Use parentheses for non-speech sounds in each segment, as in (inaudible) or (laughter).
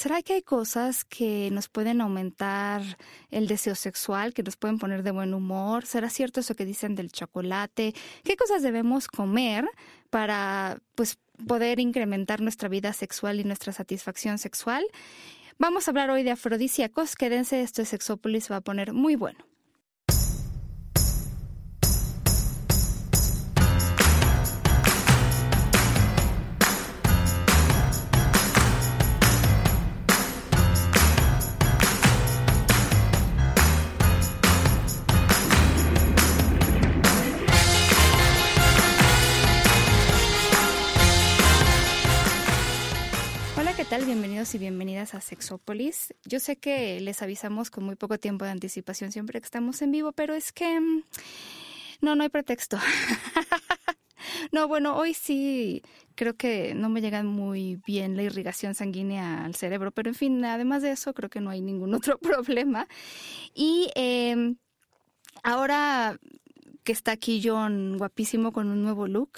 ¿será que hay cosas que nos pueden aumentar el deseo sexual, que nos pueden poner de buen humor? ¿Será cierto eso que dicen del chocolate? ¿Qué cosas debemos comer para pues poder incrementar nuestra vida sexual y nuestra satisfacción sexual? Vamos a hablar hoy de afrodisíacos. Quédense, esto es Sexópolis, va a poner muy bueno. Y bienvenidas a Sexópolis. Yo sé que les avisamos con muy poco tiempo de anticipación siempre que estamos en vivo, pero es que mm, no, no hay pretexto. (laughs) no, bueno, hoy sí creo que no me llega muy bien la irrigación sanguínea al cerebro, pero en fin, además de eso, creo que no hay ningún (laughs) otro problema. Y em, ahora que está aquí John, guapísimo con un nuevo look.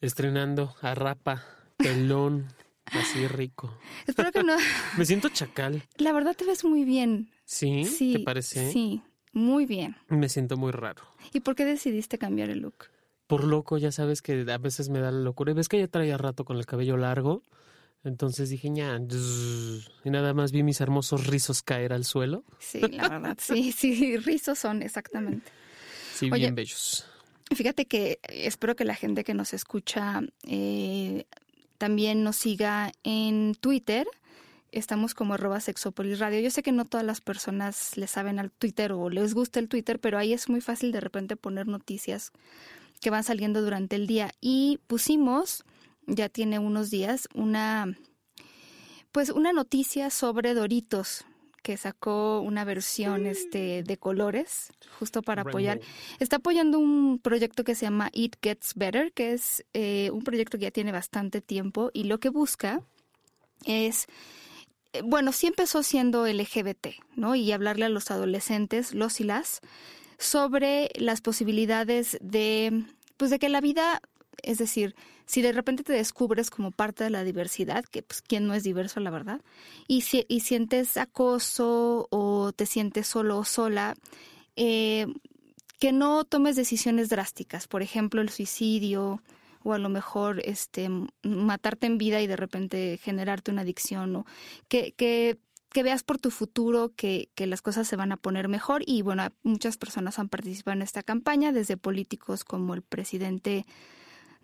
Estrenando a Rapa, pelón, Así rico. Espero que no. (laughs) Me siento chacal. La verdad te ves muy bien. ¿Sí? sí ¿Te parece? Sí, muy bien. Me siento muy raro. ¿Y por qué decidiste cambiar el look? Por loco, ya sabes que a veces me da la locura. Y ves que ya traía rato con el cabello largo. Entonces dije, ya, y nada más vi mis hermosos rizos caer al suelo. Sí, la verdad, sí, (laughs) sí, rizos son, exactamente. Sí, bien bellos. Fíjate que espero que la gente que nos escucha eh, también nos siga en Twitter. Estamos como arroba sexopolis radio. Yo sé que no todas las personas le saben al Twitter o les gusta el Twitter, pero ahí es muy fácil de repente poner noticias que van saliendo durante el día. Y pusimos, ya tiene unos días, una pues una noticia sobre Doritos que sacó una versión este, de colores, justo para apoyar. Está apoyando un proyecto que se llama It Gets Better, que es eh, un proyecto que ya tiene bastante tiempo y lo que busca es eh, bueno, sí empezó siendo LGBT, ¿no? Y hablarle a los adolescentes, los y las, sobre las posibilidades de, pues de que la vida, es decir, si de repente te descubres como parte de la diversidad, que pues quién no es diverso, la verdad, y, si, y sientes acoso o te sientes solo o sola, eh, que no tomes decisiones drásticas, por ejemplo, el suicidio o a lo mejor este matarte en vida y de repente generarte una adicción o que, que que veas por tu futuro que, que, las cosas se van a poner mejor y bueno, muchas personas han participado en esta campaña, desde políticos como el presidente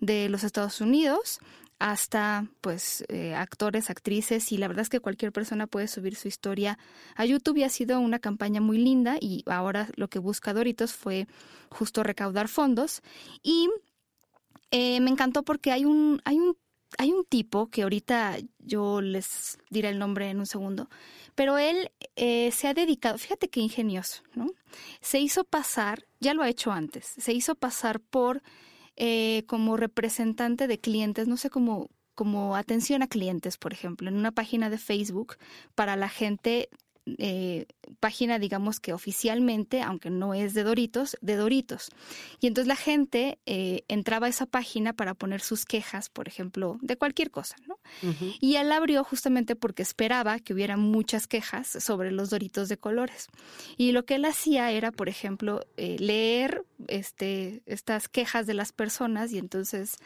de los Estados Unidos hasta pues eh, actores, actrices y la verdad es que cualquier persona puede subir su historia a YouTube y ha sido una campaña muy linda y ahora lo que busca Doritos fue justo recaudar fondos y eh, me encantó porque hay un hay un hay un tipo que ahorita yo les diré el nombre en un segundo, pero él eh, se ha dedicado, fíjate qué ingenioso, ¿no? Se hizo pasar, ya lo ha hecho antes, se hizo pasar por eh, como representante de clientes, no sé cómo como atención a clientes, por ejemplo, en una página de Facebook para la gente eh, página, digamos que oficialmente, aunque no es de Doritos, de Doritos. Y entonces la gente eh, entraba a esa página para poner sus quejas, por ejemplo, de cualquier cosa, ¿no? Y él abrió justamente porque esperaba que hubiera muchas quejas sobre los Doritos de colores. Y lo que él hacía era, por ejemplo, eh, leer este, estas quejas de las personas y entonces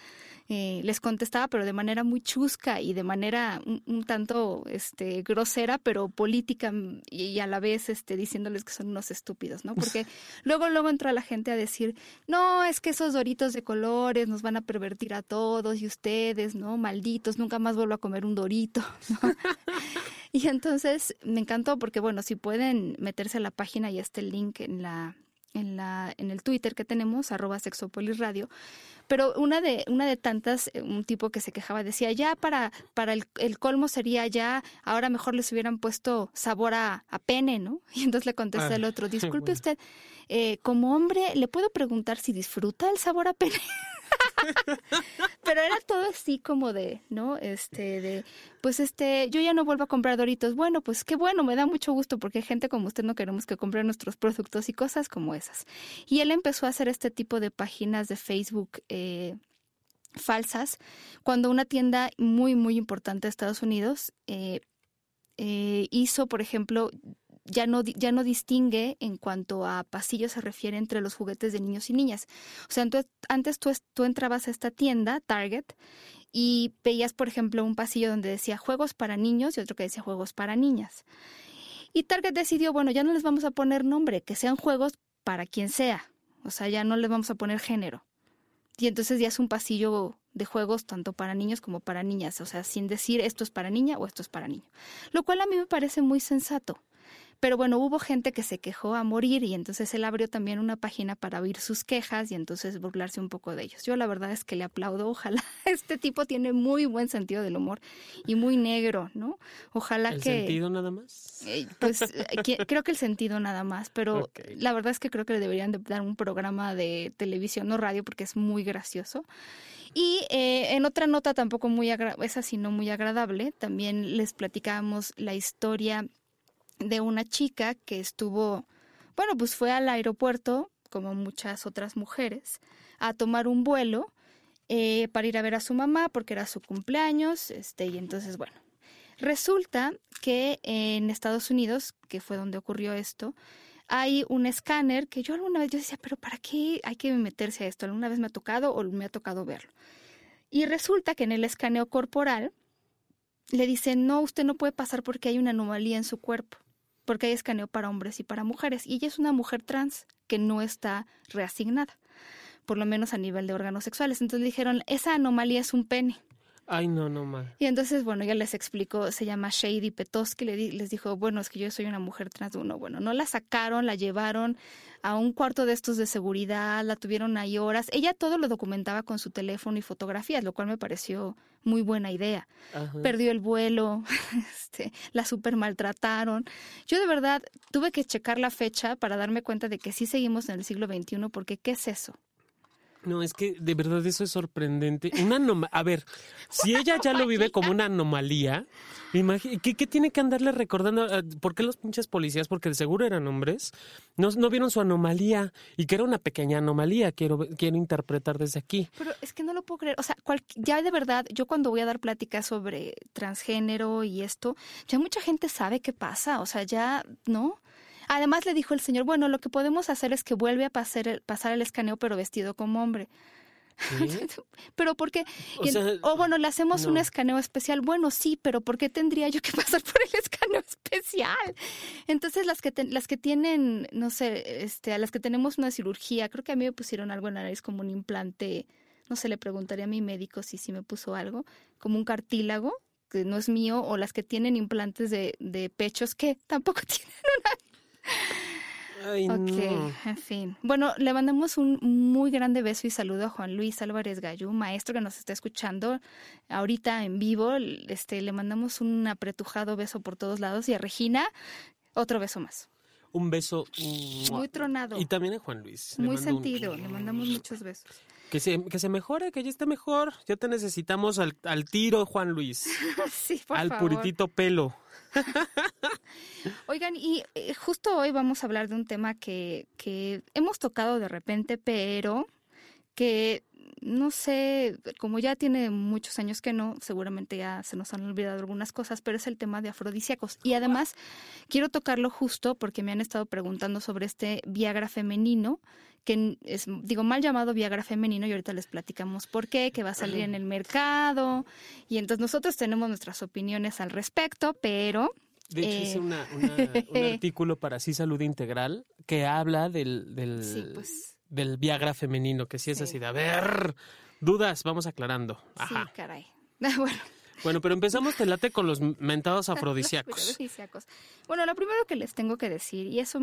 eh, les contestaba, pero de manera muy chusca y de manera un, tanto este, grosera, pero política mm, y, a la vez este, diciéndoles que son unos estúpidos, ¿no? Porque luego, luego entra la gente a decir, no, es que esos doritos de colores nos van a pervertir a todos y ustedes, ¿no? Malditos, nunca más vuelvo a comer un dorito, (laughs) y entonces me encantó porque, bueno, si pueden meterse a la página y está el link en la en, la, en el Twitter que tenemos, arroba sexopolisradio, pero una de, una de tantas, eh, un tipo que se quejaba decía, ya para, para el, el colmo sería ya, ahora mejor les hubieran puesto sabor a, a pene, ¿no? (laughs) Y entonces le contesta el otro, (laughs) disculpe usted, eh, como hombre, ¿le puedo preguntar si disfruta el sabor a pene? (laughs) (laughs) Pero era todo así como de, ¿no? Este, de, pues este, yo ya no vuelvo a comprar Doritos. Bueno, pues qué bueno, me da mucho gusto porque gente como usted no queremos que compre nuestros productos y cosas como esas. Y él empezó a hacer este tipo de páginas de Facebook. Eh, falsas cuando una tienda muy muy importante de Estados Unidos eh, eh, hizo, por ejemplo, ya no, ya no distingue en cuanto a pasillo se refiere entre los juguetes de niños y niñas. O sea, antes tú, tú entrabas a esta tienda, Target, y veías, por ejemplo, un pasillo donde decía juegos para niños y otro que decía juegos para niñas. Y Target decidió, bueno, ya no les vamos a poner nombre, que sean juegos para quien sea. O sea, ya no les vamos a poner género. Y entonces ya es un pasillo de juegos tanto para niños como para niñas, o sea, sin decir esto es para niña o esto es para niño. Lo cual a mí me parece muy sensato. Pero bueno, hubo gente que se quejó a morir y entonces él abrió también una página para oír sus quejas y entonces burlarse un poco de ellos. Yo la verdad es que le aplaudo, ojalá. (laughs) Este tipo tiene muy buen sentido del humor y muy negro, ¿no? Ojalá ¿El que... ¿El sentido nada más? Eh, pues eh, creo que el sentido nada más, pero la verdad es que creo que le deberían de dar un programa de televisión o radio porque es muy gracioso. Y eh, en otra nota tampoco muy, esa sí no muy agradable, también les platicábamos la historia de una chica que estuvo, bueno, pues fue al aeropuerto, como muchas otras mujeres, a tomar un vuelo eh, para ir a ver a su mamá porque era su cumpleaños, este, y entonces, bueno, resulta que en Estados Unidos, que fue donde ocurrió esto, hay un escáner que yo alguna vez yo decía, pero ¿para qué hay que meterse a esto? ¿Alguna vez me ha tocado o me ha tocado verlo? Y resulta que en el escaneo corporal le dicen, no, usted no puede pasar porque hay una anomalía en su cuerpo porque hay escaneo para hombres y para mujeres. Y ella es una mujer trans que no está reasignada, por lo menos a nivel de órganos sexuales. Entonces le dijeron, esa anomalía es un pene. Ay, no, no mal. Y entonces, bueno, ya les explicó, se llama Shady Petoski, le les dijo, bueno, es que yo soy una mujer trans. Uno, bueno, no la sacaron, la llevaron a un cuarto de estos de seguridad, la tuvieron ahí horas. Ella todo lo documentaba con su teléfono y fotografías, lo cual me pareció muy buena idea. Perdió el vuelo, (laughs) este, la super maltrataron. Yo de verdad tuve que checar la fecha para darme cuenta de que sí seguimos en el siglo XXI, porque ¿qué es eso? No, es que de verdad eso es sorprendente. Una a ver, si ella ya lo vive como una anomalía, ¿qué, ¿qué, tiene que andarle recordando? Ah, ¿Por qué los pinches policías, porque seguro eran hombres, no, no vieron su anomalía y que era una pequeña anomalía? Quiero, quiero interpretar desde aquí. Pero es que no lo puedo creer. O sea, ya de verdad, yo cuando voy a dar pláticas sobre transgénero y esto, ya mucha gente sabe qué pasa. O sea, ya, ¿no? Además le dijo el señor, bueno, lo que podemos hacer es que vuelve a pasar el, pasar el escaneo pero vestido como hombre. (laughs) pero porque o, bueno le hacemos un escaneo especial bueno sí pero por qué tendría yo que (laughs) pasar por el escaneo especial entonces las que las que tienen no sé este a las que tenemos una cirugía creo que a mí me pusieron algo en la nariz como un implante no sé le preguntaría a mi médico si sí me puso algo como un cartílago que no es mío o las que tienen implantes de, de pechos que tampoco (laughs) tienen una (laughs) Ay, ok, en fin. Bueno, le mandamos un muy grande beso y saludo a Juan Luis Álvarez Gallú, maestro que nos está escuchando ahorita en vivo. Este, le mandamos un apretujado beso por todos lados y a Regina otro beso más. Un beso muy tronado. Y también a Juan Luis. muy sentido, le mandamos muchos besos. Que se, que se mejore, que ya esté mejor. Ya te necesitamos al, al tiro, Juan Luis. (laughs) sí, por al puritito pelo. (laughs) Oigan, y eh, justo hoy vamos a hablar de un tema que, que hemos tocado de repente, pero que no sé, como ya tiene muchos años que no, seguramente ya se nos han olvidado algunas cosas, pero es el tema de afrodisíacos. Y además quiero tocarlo justo porque me han estado preguntando sobre este Viagra femenino, que es, digo, mal llamado Viagra femenino y ahorita les platicamos por qué, que va a salir en el mercado. Y entonces nosotros tenemos nuestras opiniones al respecto, pero de hecho, es eh, un (laughs) artículo para Sí Salud Integral que habla del, del, pues. Del Viagra femenino, que sí es así de, a ver, dudas, vamos aclarando. Sí, caray. (laughs) bueno. Bueno, pero empezamos, te late, con los mentados (laughs) afrodisíacos. Bueno, lo primero que les tengo que decir, y eso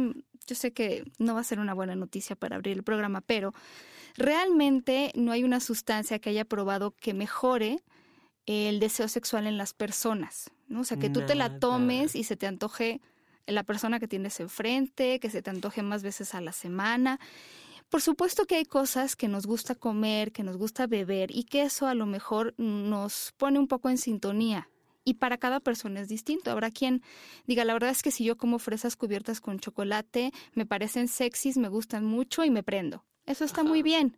yo sé que no va a ser una buena noticia para abrir el programa, pero realmente no hay una sustancia que haya probado que mejore el deseo sexual en las personas. ¿no? O sea, que tú te la tomes y se te antoje la persona que tienes enfrente, que se te antoje más veces a la semana. Por supuesto que hay cosas que nos gusta comer, que nos gusta beber y que eso a lo mejor nos pone un poco en sintonía. Y para cada persona es distinto. Habrá quien diga, la verdad es que si yo como fresas cubiertas con chocolate, me parecen sexys, me gustan mucho y me prendo. Eso está muy bien.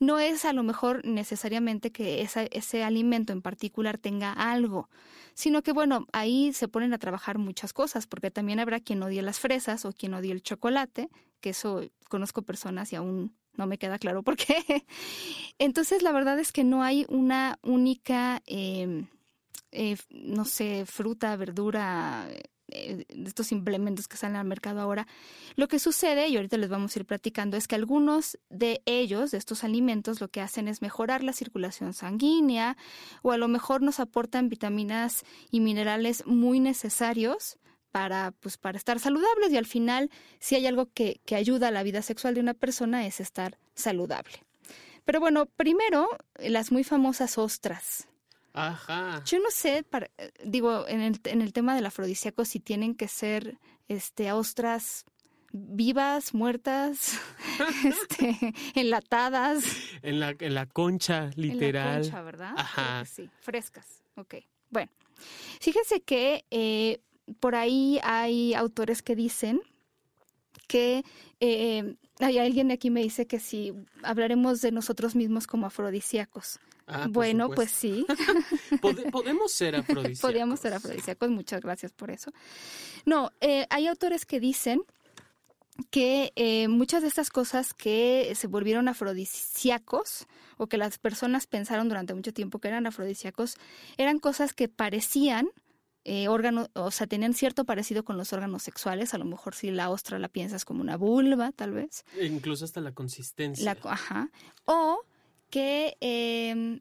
No es a lo mejor necesariamente que ese alimento en particular tenga algo, sino que bueno, ahí se ponen a trabajar muchas cosas, porque también habrá quien odie las fresas o quien odie el chocolate, que eso conozco personas y aún no me queda claro por qué. (laughs) Entonces, la verdad es que no hay una única, em, eh, no sé, fruta, verdura, eh, de estos implementos que salen al mercado ahora, lo que sucede, y ahorita les vamos a ir platicando, es que algunos de ellos, de estos alimentos, lo que hacen es mejorar la circulación sanguínea o a lo mejor nos aportan vitaminas y minerales muy necesarios para, pues, para estar saludables y al final, si hay algo que, que ayuda a la vida sexual de una persona es estar saludable. Pero bueno, primero, las muy famosas ostras. Ajá. Yo no sé, digo, en el, en el tema del afrodisíaco, si tienen que ser este, ostras vivas, muertas, (laughs) este, (laughs) enlatadas. En la, en la concha, literal. En la concha, ¿verdad? Ajá. Sí, frescas. Ok. Bueno, fíjense que eh, por ahí hay autores que dicen que eh, hay alguien aquí me dice que si hablaremos de nosotros mismos como afrodisíacos. Ah, bueno, pues sí. (laughs) podemos ser afrodisíacos. Podríamos ser afrodisíacos, muchas gracias por eso. No, eh, hay autores que dicen que eh, muchas de estas cosas que se volvieron afrodisíacos o que las personas pensaron durante mucho tiempo que eran afrodisíacos eran cosas que parecían eh, órganos, o sea, tenían cierto parecido con los órganos sexuales, a lo mejor si la ostra la piensas como una vulva, tal vez. E incluso hasta la consistencia. ajá. O que eh,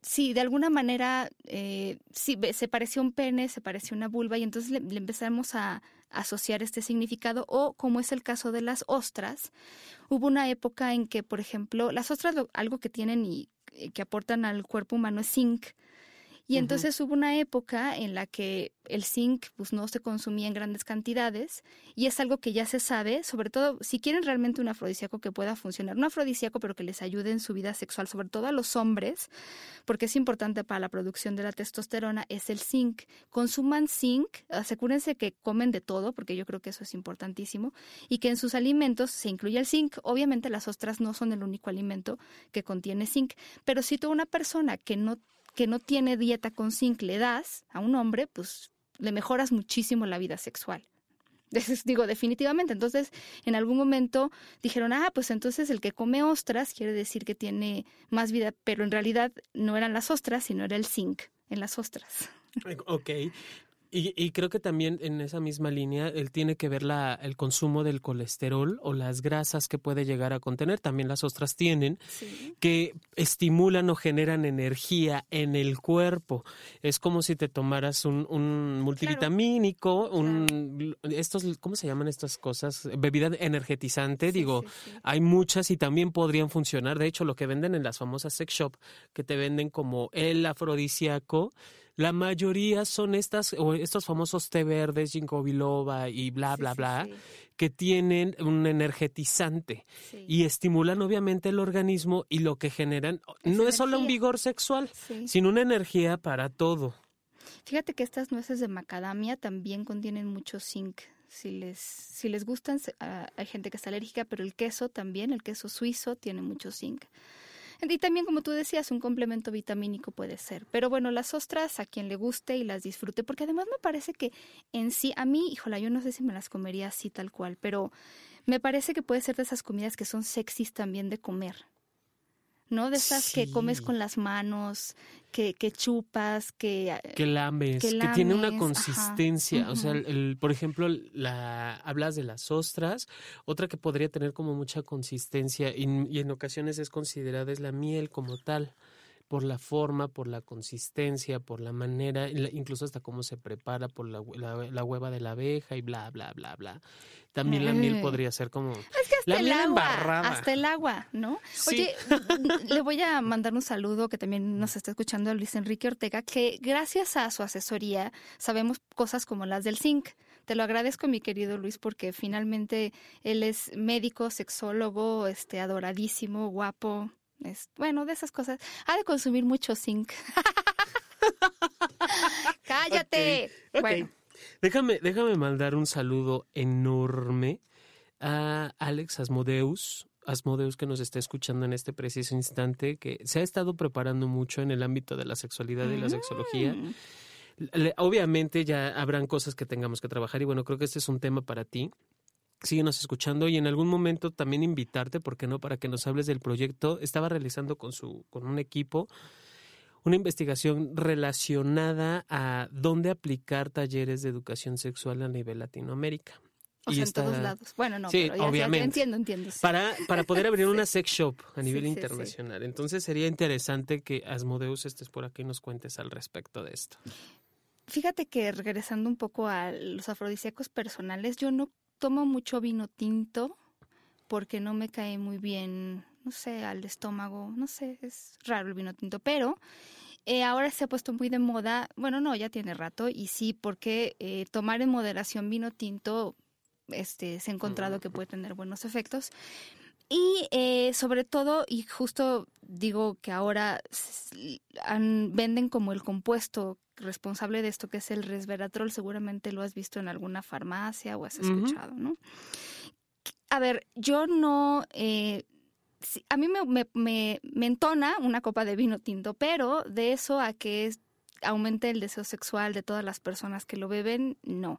sí, de alguna manera, eh, sí, se pareció un pene, se pareció una vulva, y entonces le, empezamos a, asociar este significado, o como es el caso de las ostras, hubo una época en que, por ejemplo, las ostras algo que tienen y eh, que aportan al cuerpo humano es zinc, y entonces hubo una época en la que el zinc pues, no se consumía en grandes cantidades y es algo que ya se sabe, sobre todo si quieren realmente un afrodisíaco que pueda funcionar, un afrodisíaco pero que les ayude en su vida sexual, sobre todo a los hombres, porque es importante para la producción de la testosterona, es el zinc. Consuman zinc, asegúrense que comen de todo, porque yo creo que eso es importantísimo, y que en sus alimentos se incluya el zinc. Obviamente las ostras no son el único alimento que contiene zinc, pero si tú una persona que no que no tiene dieta con zinc le das a un hombre, pues le mejoras muchísimo la vida sexual. (laughs) Digo, definitivamente. Entonces, en algún momento dijeron, ah, pues entonces el que come ostras quiere decir que tiene más vida, pero en realidad no eran las ostras, sino era el zinc en las ostras. Ok, y, creo que también en esa misma línea él tiene que ver la, el consumo del colesterol o las grasas que puede llegar a contener. También las ostras tienen que estimulan o generan energía en el cuerpo. Es como si te tomaras un, un multivitamínico, un estos ¿cómo se llaman estas cosas? Bebida energetizante. Digo, hay muchas y también podrían funcionar. De hecho, lo que venden en las famosas sex shop que te venden como el afrodisíaco la mayoría son estas, o estos famosos té verdes, ginkgo biloba y bla, bla, bla, que tienen un energetizante y estimulan obviamente el organismo y lo que generan no es solo un vigor sexual, sino una energía para todo. Fíjate que estas nueces de macadamia también contienen mucho zinc. Si les, si les gustan, ah, hay gente que está alérgica, pero el queso también, el queso suizo, tiene mucho zinc. Y también, como tú decías, un complemento vitamínico puede ser. Pero bueno, las ostras a quien le guste y las disfrute, porque además me parece que en sí, a mí, híjola, yo no sé si me las comería así tal cual, pero me parece que puede ser de esas comidas que son sexys también de comer. ¿No? De esas que comes con las manos, que, que chupas, que... Eh, que lames, que, tiene una consistencia. O sea, el, por ejemplo, la, hablas de las ostras, otra que podría tener como mucha consistencia y, y en ocasiones es considerada es la miel como tal por la forma, por la consistencia, por la manera, incluso hasta cómo se prepara, por la, la, hueva de la abeja y bla, bla, bla, bla. También la miel podría ser como... Es que hasta el agua, hasta el agua, ¿no? Oye, (laughs) le voy a mandar un saludo que también nos está escuchando a Luis Enrique Ortega, que gracias a su asesoría sabemos cosas como las del zinc. Te lo agradezco, mi querido Luis, porque finalmente él es médico, sexólogo, este, adoradísimo, guapo, bueno, de esas cosas. Ha de consumir mucho zinc. (laughs) Cállate. Bueno. Déjame, déjame mandar un saludo enorme a Alex Asmodeus, Asmodeus que nos está escuchando en este preciso instante, que se ha estado preparando mucho en el ámbito de la sexualidad y la sexología. Mm. Le- Obviamente ya habrán cosas que tengamos que trabajar y bueno, creo que este es un tema para ti. Síguenos escuchando y en algún momento también invitarte, ¿por qué no?, para que nos hables del proyecto. Estaba realizando con, su, con un equipo una investigación relacionada a dónde aplicar talleres de educación sexual a nivel Latinoamérica. O Y sea, está- en todos lados. Bueno, no, Sí, pero ya- obviamente. entiendo, entiendo. sí. Para, para poder abrir (laughs) una sex shop a nivel internacional. Entonces sería interesante que Asmodeus estés por aquí y nos cuentes al respecto de esto. Fíjate que regresando un poco a los afrodisíacos personales, yo no tomo mucho vino tinto porque no me cae muy bien, no sé, al estómago, no sé, es raro el vino tinto, pero eh, ahora se ha puesto muy de moda, bueno, no, ya tiene rato, y sí, porque eh, tomar en moderación vino tinto, este, se ha encontrado que puede tener buenos efectos. Y eh, sobre todo, y justo digo que ahora han- venden como el compuesto responsable de esto, que es el resveratrol, seguramente lo has visto en alguna farmacia o has escuchado, ¿no? A ver, yo no... eh, a mí me, me, me, me entona una copa de vino tinto, pero de eso a que es- aumente el deseo sexual de todas las personas que lo beben, no.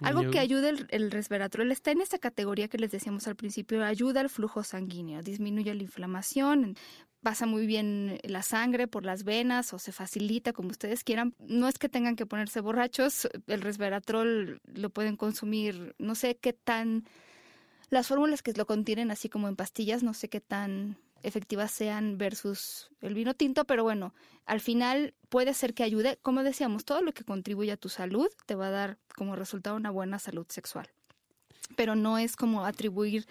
Algo que ayuda el, el resveratrol está en esa categoría que les decíamos al principio, ayuda al flujo sanguíneo, disminuye la inflamación, pasa muy bien la sangre por las venas o se facilita como ustedes quieran. No es que tengan que ponerse borrachos, el resveratrol lo pueden consumir, no sé qué tan las fórmulas que lo contienen así como en pastillas, no sé qué tan efectivas sean versus el vino tinto, pero bueno, al final puede ser que ayude, como decíamos, todo lo que contribuye a tu salud te va a dar como resultado una buena salud sexual. Pero no es como atribuir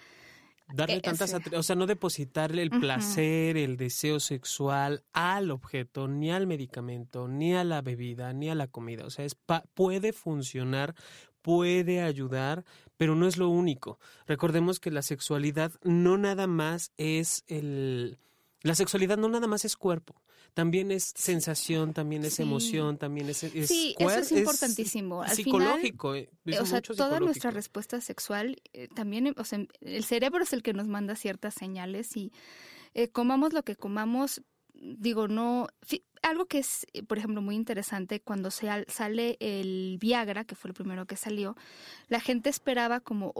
Darle Eh, tantas, o sea, no depositarle el placer, el deseo sexual al objeto, ni al medicamento, ni a la bebida, ni a la comida. O sea, es pa- puede funcionar, puede ayudar, pero no es lo único. Recordemos que la sexualidad no nada más es el... La sexualidad no nada más es cuerpo, también es sensación, también es Sí. emoción, también es, es Sí, eso es importantísimo. Al psicológico, eh, es o sea, toda nuestra respuesta sexual eh, también, o sea, el cerebro es el que nos manda ciertas señales y eh, comamos lo que comamos, digo, no, algo que es, eh, por ejemplo, muy interesante, cuando se al- sale el Viagra, que fue el primero que salió, la gente esperaba como,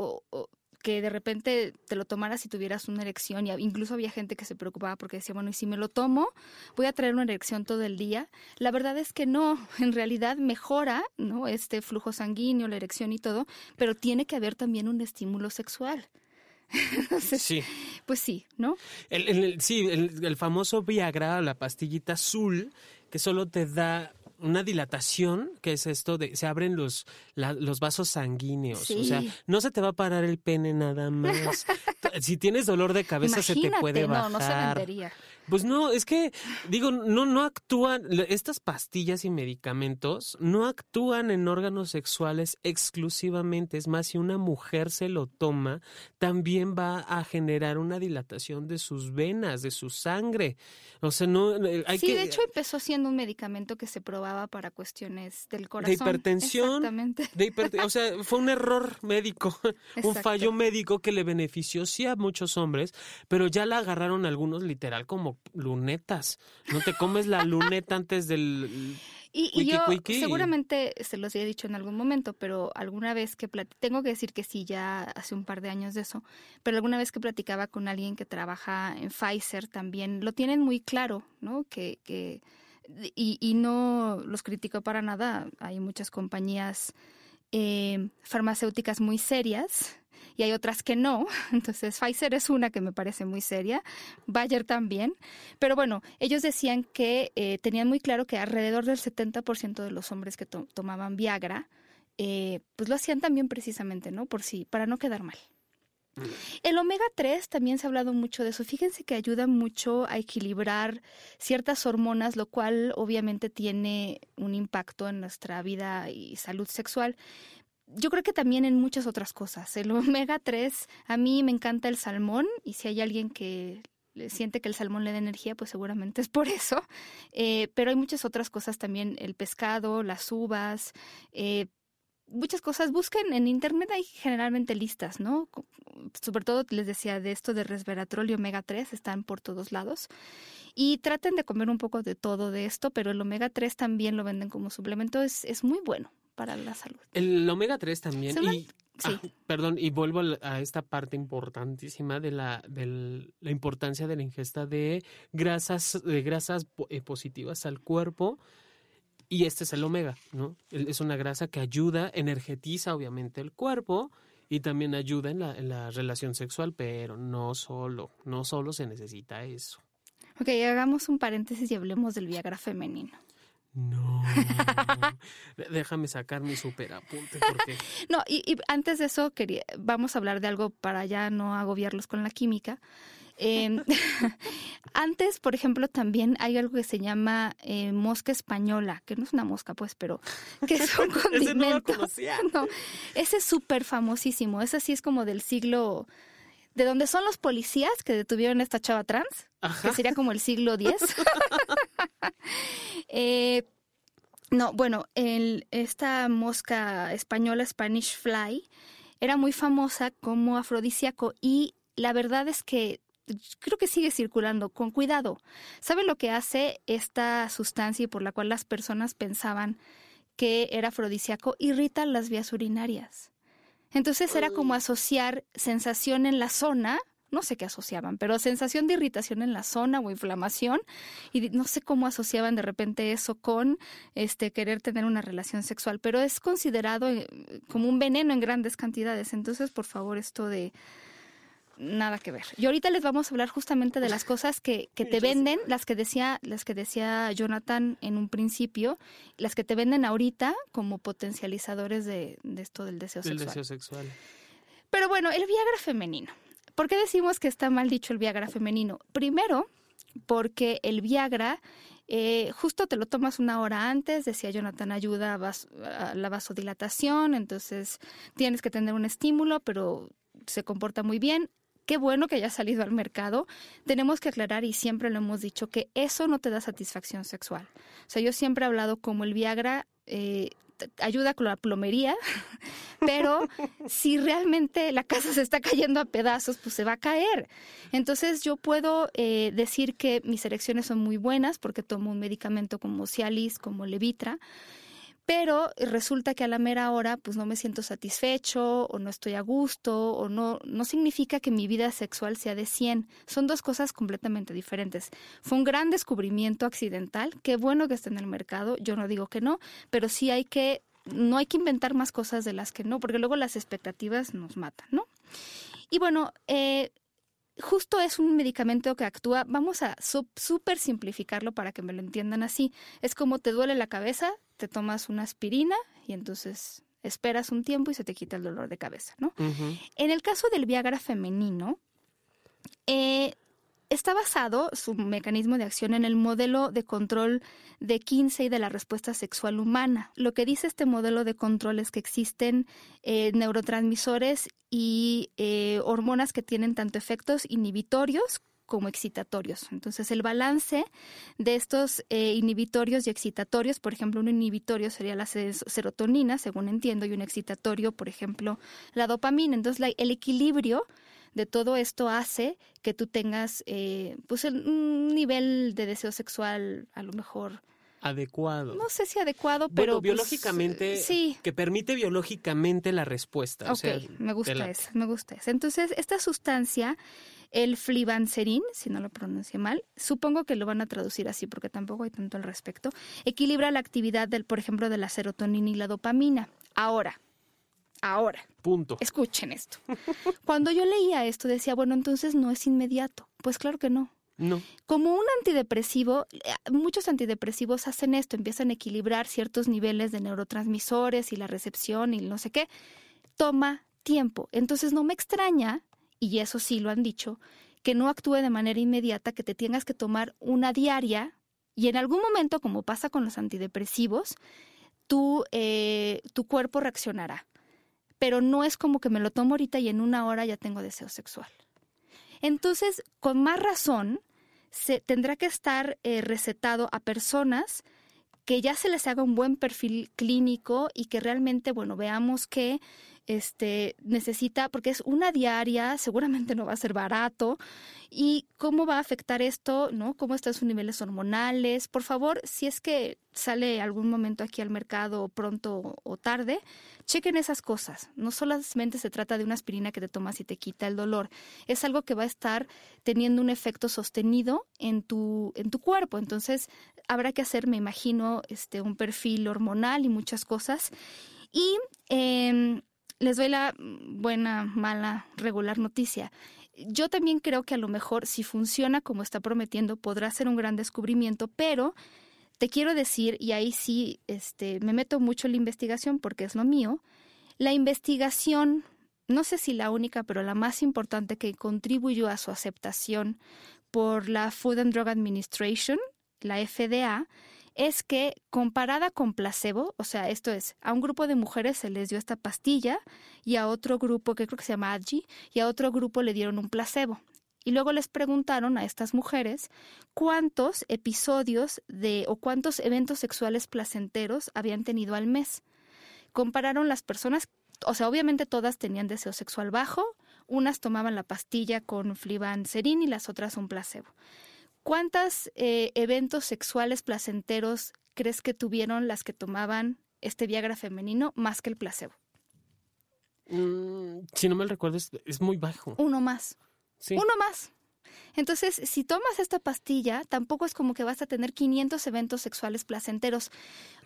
que de repente te lo tomaras y tuvieras una erección, y incluso había gente que se preocupaba porque decía, bueno, y si me lo tomo, voy a traer una erección todo el día. La verdad es que no, (laughs) en realidad mejora, ¿no? Este flujo sanguíneo, la erección y todo, pero tiene que haber también un estímulo sexual. (laughs) Entonces, Sí. pues sí, ¿no? El, sí, el, el famoso Viagra, la pastillita azul, que solo te da una dilatación, que es esto de se abren los, la- los vasos sanguíneos. O sea, no se te va a parar el pene nada más. (laughs) si tienes dolor de cabeza, se te puede no, bajar. no se vendería. Pues no, es que, digo, no, no actúan, estas pastillas y medicamentos no actúan en órganos sexuales exclusivamente. Es más, si una mujer se lo toma, también va a generar una dilatación de sus venas, de su sangre. O sea, no, eh, hay sí, que... de hecho empezó siendo un medicamento que se probaba para cuestiones del corazón. hipertensión. Exactamente. de hiper- o sea, fue un error médico, un fallo médico que le benefició sí a muchos hombres, pero ya la agarraron algunos literal como lunetas. No te comes la luneta (laughs) antes del... Y, y Wiki, yo wiki. seguramente se los he dicho en algún momento, pero alguna vez que plat- tengo que decir que sí, ya hace un par de años de eso, pero alguna vez que platicaba con alguien que trabaja en Pfizer también lo tienen muy claro, ¿no? Que, que y, y no los critico para nada. Hay muchas compañías eh, farmacéuticas muy serias y hay otras que no. (laughs) Entonces Pfizer es una que me parece muy seria, Bayer también. Pero bueno, ellos decían que eh, tenían muy claro que alrededor del 70% de los hombres que to- tomaban Viagra, eh, pues lo hacían también precisamente, ¿no? Por sí, para no quedar mal. El omega 3 también se ha hablado mucho de eso. Fíjense que ayuda mucho a equilibrar ciertas hormonas, lo cual obviamente tiene un impacto en nuestra vida y salud sexual. Yo creo que también en muchas otras cosas. El omega 3, a mí me encanta el salmón y si hay alguien que siente que el salmón le da energía, pues seguramente es por eso. Eh, pero hay muchas otras cosas también, el pescado, las uvas, eh, muchas cosas. Busquen en internet, hay generalmente listas, ¿no? Sobre todo les decía de esto de resveratrol y omega 3, están por todos lados. Y traten de comer un poco de todo de esto, pero el omega 3 también lo venden como suplemento, es muy bueno para la salud. El omega 3 también. Y, sí. perdón, y vuelvo a esta parte importantísima de la, de la importancia de la ingesta de grasas, de grasas eh, positivas al cuerpo. Y este es el omega, ¿no? Es una grasa que ayuda, energetiza obviamente el cuerpo y también ayuda en la, en la relación sexual, pero no solo, no solo se necesita eso. Ok, hagamos un paréntesis y hablemos del Viagra femenino. No. (laughs) Déjame sacar mi super apunte porque... (laughs) no, y, antes de eso quería, vamos a hablar de algo para ya no agobiarlos con la química. (laughs) Antes, por ejemplo, también hay algo que se llama eh, mosca española, que no es una mosca, pues, pero que es un condimento. ese no, ese es súper famosísimo. Ese sí es como del siglo de donde son los policías que detuvieron a esta chava trans, que sería como el siglo X. (laughs) Eh, no, bueno, el, esta mosca española, Spanish Fly, era muy famosa como afrodisíaco y la verdad es que creo que sigue circulando con cuidado. ¿Saben lo que hace esta sustancia y por la cual las personas pensaban que era afrodisíaco? Irrita las vías urinarias. Entonces era como asociar sensación en la zona, no sé qué asociaban, pero sensación de irritación en la zona o inflamación y no sé cómo asociaban de repente eso con este querer tener una relación sexual, pero es considerado eh, como un veneno en grandes cantidades. Entonces, por favor, esto de nada que ver. Y ahorita les vamos a hablar justamente de las cosas que, que te venden, las que decía, las que decía Jonathan en un principio, las que te venden ahorita como potencializadores de, esto del deseo sexual. deseo sexual. Pero bueno, el Viagra femenino. ¿Por qué decimos que está mal dicho el Viagra femenino? Primero, porque el Viagra eh, justo te lo tomas una hora antes, decía Jonathan, ayuda a, la vasodilatación, entonces tienes que tener un estímulo, pero se comporta muy bien qué bueno que haya salido al mercado. Tenemos que aclarar, y siempre lo hemos dicho, que eso no te da satisfacción sexual. O sea, yo siempre he hablado como el Viagra eh, ayuda con la plomería, (laughs) pero si realmente la casa se está cayendo a pedazos, pues se va a caer. Entonces yo puedo eh, decir que mis erecciones son muy buenas porque tomo un medicamento como Cialis, como Levitra, pero resulta que a la mera hora pues no me siento satisfecho o no estoy a gusto o no, no significa que mi vida sexual sea de 100. Son dos cosas completamente diferentes. Fue un gran descubrimiento accidental, qué bueno que está en el mercado, yo no digo que no, pero sí hay que, no hay que inventar más cosas de las que no, porque luego las expectativas nos matan, ¿no? Y bueno, eh, justo es un medicamento que actúa, vamos a súper simplificarlo para que me lo entiendan así. Es como te duele la cabeza, te tomas una aspirina y entonces esperas un tiempo y se te quita el dolor de cabeza, ¿no? En el caso del Viagra femenino, eh, está basado su mecanismo de acción en el modelo de control de Kinsey de la respuesta sexual humana. Lo que dice este modelo de control es que existen eh, neurotransmisores y eh, hormonas que tienen tanto efectos inhibitorios como excitatorios. Entonces, el balance de estos eh, inhibitorios y excitatorios, por ejemplo, un inhibitorio sería la serotonina, según entiendo, y un excitatorio, por ejemplo, la dopamina. Entonces, el equilibrio de todo esto hace que tú tengas eh, pues un nivel de deseo sexual a lo mejor adecuado. No sé si adecuado, pero pues, biológicamente sí. que permite biológicamente la respuesta. Ok, me gusta eso, me gusta eso. Entonces, esta sustancia el flibanserin, si no lo pronuncie mal, supongo que lo van a traducir así porque tampoco hay tanto al respecto, equilibra la actividad del, por ejemplo, de la serotonina y la dopamina. Ahora, ahora. Punto. Escuchen esto. (laughs) Cuando yo leía esto decía, bueno, entonces no es inmediato. Pues claro que no. No. Como un antidepresivo, eh, muchos antidepresivos hacen esto, empiezan a equilibrar ciertos niveles de neurotransmisores y la recepción y no sé qué. Toma tiempo. Entonces no me extraña y eso sí lo han dicho, que no actúe de manera inmediata, que te tengas que tomar una diaria y en algún momento, como pasa con los antidepresivos, tu, eh, tu cuerpo reaccionará. Pero no es como que me lo tomo ahorita y en una hora ya tengo deseo sexual. Entonces, con más razón, se tendrá que estar eh, recetado a personas que ya se les haga un buen perfil clínico y que realmente, bueno, veamos que este necesita, porque es una diaria, seguramente no va a ser barato, y cómo va a afectar esto, ¿no? ¿Cómo están sus niveles hormonales? Por favor, si es que sale algún momento aquí al mercado pronto o tarde, chequen esas cosas. No solamente se trata de una aspirina que te tomas y te quita el dolor, es algo que va a estar teniendo un efecto sostenido en tu, en tu cuerpo. Entonces, habrá que hacer, me imagino, este, un perfil hormonal y muchas cosas. Y eh, les doy la buena, mala, regular noticia. Yo también creo que a lo mejor si funciona como está prometiendo podrá ser un gran descubrimiento, pero te quiero decir, y ahí sí este, me meto mucho en la investigación porque es lo mío, la investigación, no sé si la única, pero la más importante que contribuyó a su aceptación por la Food and Drug Administration, la FDA, es que comparada con placebo, o sea, esto es, a un grupo de mujeres se les dio esta pastilla y a otro grupo, que creo que se llama ADGI, y a otro grupo le dieron un placebo. Y luego les preguntaron a estas mujeres cuántos episodios de o cuántos eventos sexuales placenteros habían tenido al mes. Compararon las personas, o sea, obviamente todas tenían deseo sexual bajo, unas tomaban la pastilla con flibanserin y las otras un placebo. ¿Cuántos eh, eventos sexuales placenteros crees que tuvieron las que tomaban este Viagra femenino más que el placebo? Mm, si no me recuerdo, es, muy bajo. Uno más. Uno más. Entonces, si tomas esta pastilla, tampoco es como que vas a tener 500 eventos sexuales placenteros.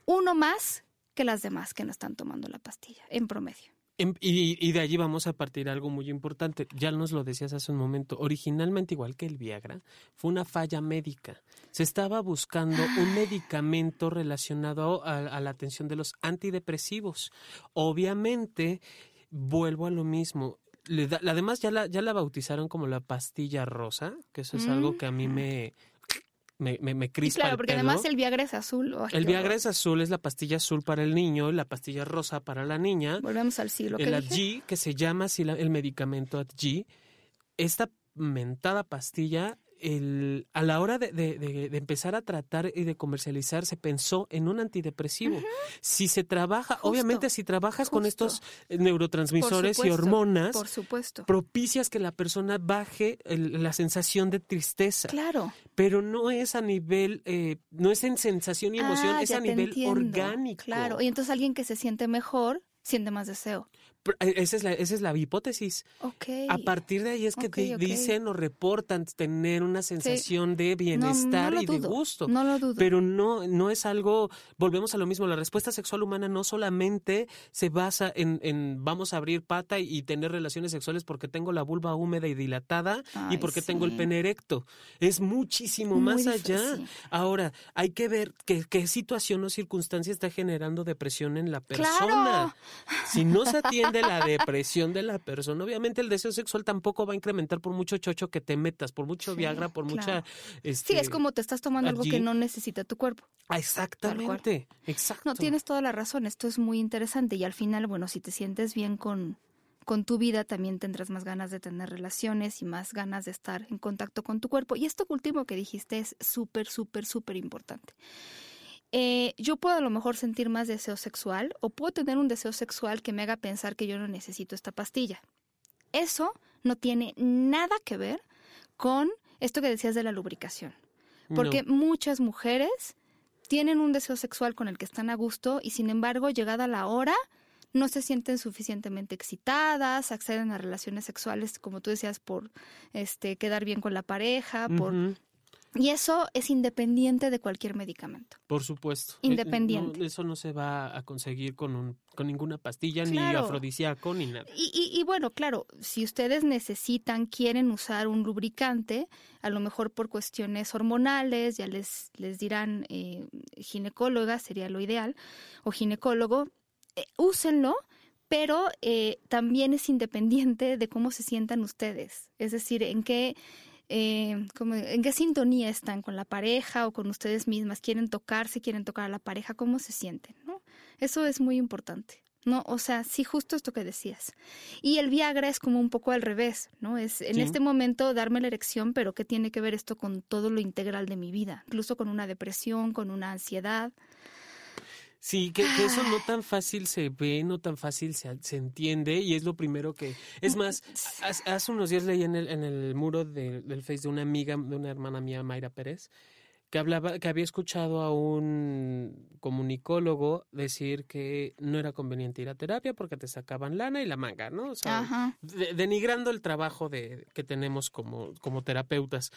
Uno más que las demás que no están tomando la pastilla, en promedio. Em, y, de allí vamos a partir algo muy importante. Ya nos lo decías hace un momento. Originalmente, igual que el Viagra, fue una falla médica. Se estaba buscando un medicamento relacionado a, la atención de los antidepresivos. Obviamente, vuelvo a lo mismo. además, ya la, ya la bautizaron como la pastilla rosa, que eso es algo que a mí mm. me, me, me, me crispa. claro, porque además el Viagra es azul. el Viagra es azul, es la pastilla azul para el niño, la pastilla rosa para la niña. Volvemos al siglo. El Adji, que se llama así el medicamento Adji, esta mentada pastilla el, a la hora de, de, empezar a tratar y de comercializar, se pensó en un antidepresivo. Si se trabaja, obviamente si trabajas con estos eh, neurotransmisores y hormonas, por supuesto. propicias que la persona baje la sensación de tristeza. Claro. Pero no es a nivel, eh, no es en sensación y emoción, ah, es a nivel orgánico. Claro, y entonces alguien que se siente mejor siente más deseo. Eh, esa es la, esa es la hipótesis. A partir de ahí es que dicen o reportan tener una sensación de bienestar y de gusto. No lo dudo. Pero no, no es algo, volvemos a lo mismo, la respuesta sexual humana no solamente se basa en, en vamos a abrir pata y, tener relaciones sexuales porque tengo la vulva húmeda y dilatada y porque tengo el pene erecto. Es muchísimo más allá. Ahora, hay que ver qué, qué situación o circunstancia está generando depresión en la persona. Si no se atiende la depresión de la persona. Obviamente el deseo sexual tampoco va a incrementar por mucho chocho que te metas, por mucho Viagra, por mucha... Este, sí, es como te estás tomando algo que no necesita tu cuerpo. Ah, exactamente, exacto. No, tienes toda la razón, esto es muy interesante y al final, bueno, si te sientes bien con, con tu vida, también tendrás más ganas de tener relaciones y más ganas de estar en contacto con tu cuerpo. Y esto último que dijiste es súper, súper, súper importante. Eh, yo puedo a lo mejor sentir más deseo sexual o puedo tener un deseo sexual que me haga pensar que yo no necesito esta pastilla. Eso no tiene nada que ver con esto que decías de la lubricación. Porque muchas mujeres tienen un deseo sexual con el que están a gusto y sin embargo, llegada la hora, no se sienten suficientemente excitadas, acceden a relaciones sexuales, como tú decías, por este quedar bien con la pareja, por y eso es independiente de cualquier medicamento. Por supuesto. Eh, independiente. eso no se va a conseguir con, un, con ninguna pastilla, ni afrodisíaco, ni nada. Y, y, bueno, claro, si ustedes necesitan, quieren usar un lubricante, a lo mejor por cuestiones hormonales, ya les, les dirán eh, ginecóloga, sería lo ideal, o ginecólogo, eh, úsenlo, pero eh, también es independiente de cómo se sientan ustedes. Es decir, en qué eh, como, en qué sintonía están con la pareja o con ustedes mismas, quieren tocarse, quieren tocar a la pareja, cómo se sienten, ¿no? Eso es muy importante. No, o sea, sí, justo esto que decías. Y el Viagra es como un poco al revés, ¿no? Es en este momento darme la erección, pero ¿qué tiene que ver esto con todo lo integral de mi vida? Incluso con una depresión, con una ansiedad. Sí, que, eso no tan fácil se ve, no tan fácil se, se entiende y es lo primero que... Es más, hace, unos días leí en el, en el muro del Face de una amiga, de una hermana mía, Mayra Pérez, que hablaba, que había escuchado a un comunicólogo decir que no era conveniente ir a terapia porque te sacaban lana y la manga, ¿no? O sea, denigrando el trabajo de, que tenemos como, como terapeutas.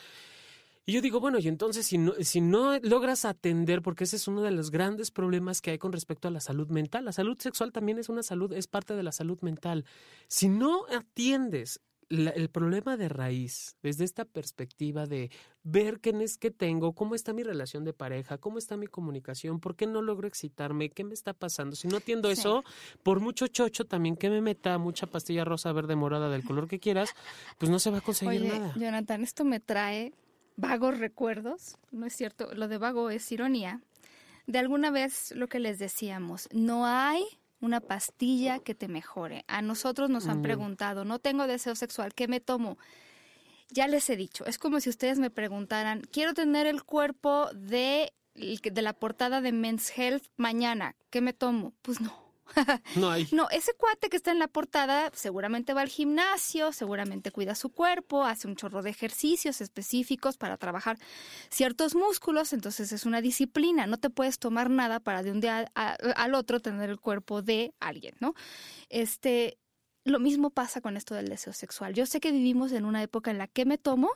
Y yo digo, bueno, y entonces si no, si no logras atender, porque ese es uno de los grandes problemas que hay con respecto a la salud mental, la salud sexual también es una salud, es parte de la salud mental. Si no atiendes el problema de raíz, desde esta perspectiva de ver qué es que tengo, cómo está mi relación de pareja, cómo está mi comunicación, por qué no logro excitarme, qué me está pasando. Si no atiendo eso, por mucho chocho también que me meta mucha pastilla rosa, verde, morada, del color que quieras, pues no se va a conseguir Oye, nada. Jonathan, esto me trae vagos recuerdos, no es cierto, lo de vago es ironía. De alguna vez lo que les decíamos, no hay una pastilla que te mejore. A nosotros nos han preguntado, no tengo deseo sexual, ¿qué me tomo? Ya les he dicho, es como si ustedes me preguntaran, quiero tener el cuerpo de, de la portada de Men's Health mañana, ¿qué me tomo? Pues no. (laughs) No hay. No, ese cuate que está en la portada seguramente va al gimnasio, seguramente cuida su cuerpo, hace un chorro de ejercicios específicos para trabajar ciertos músculos, entonces es una disciplina, no te puedes tomar nada para de un día al otro tener el cuerpo de alguien, ¿no? Este, lo mismo pasa con esto del deseo sexual. Yo sé que vivimos en una época en la que me tomo,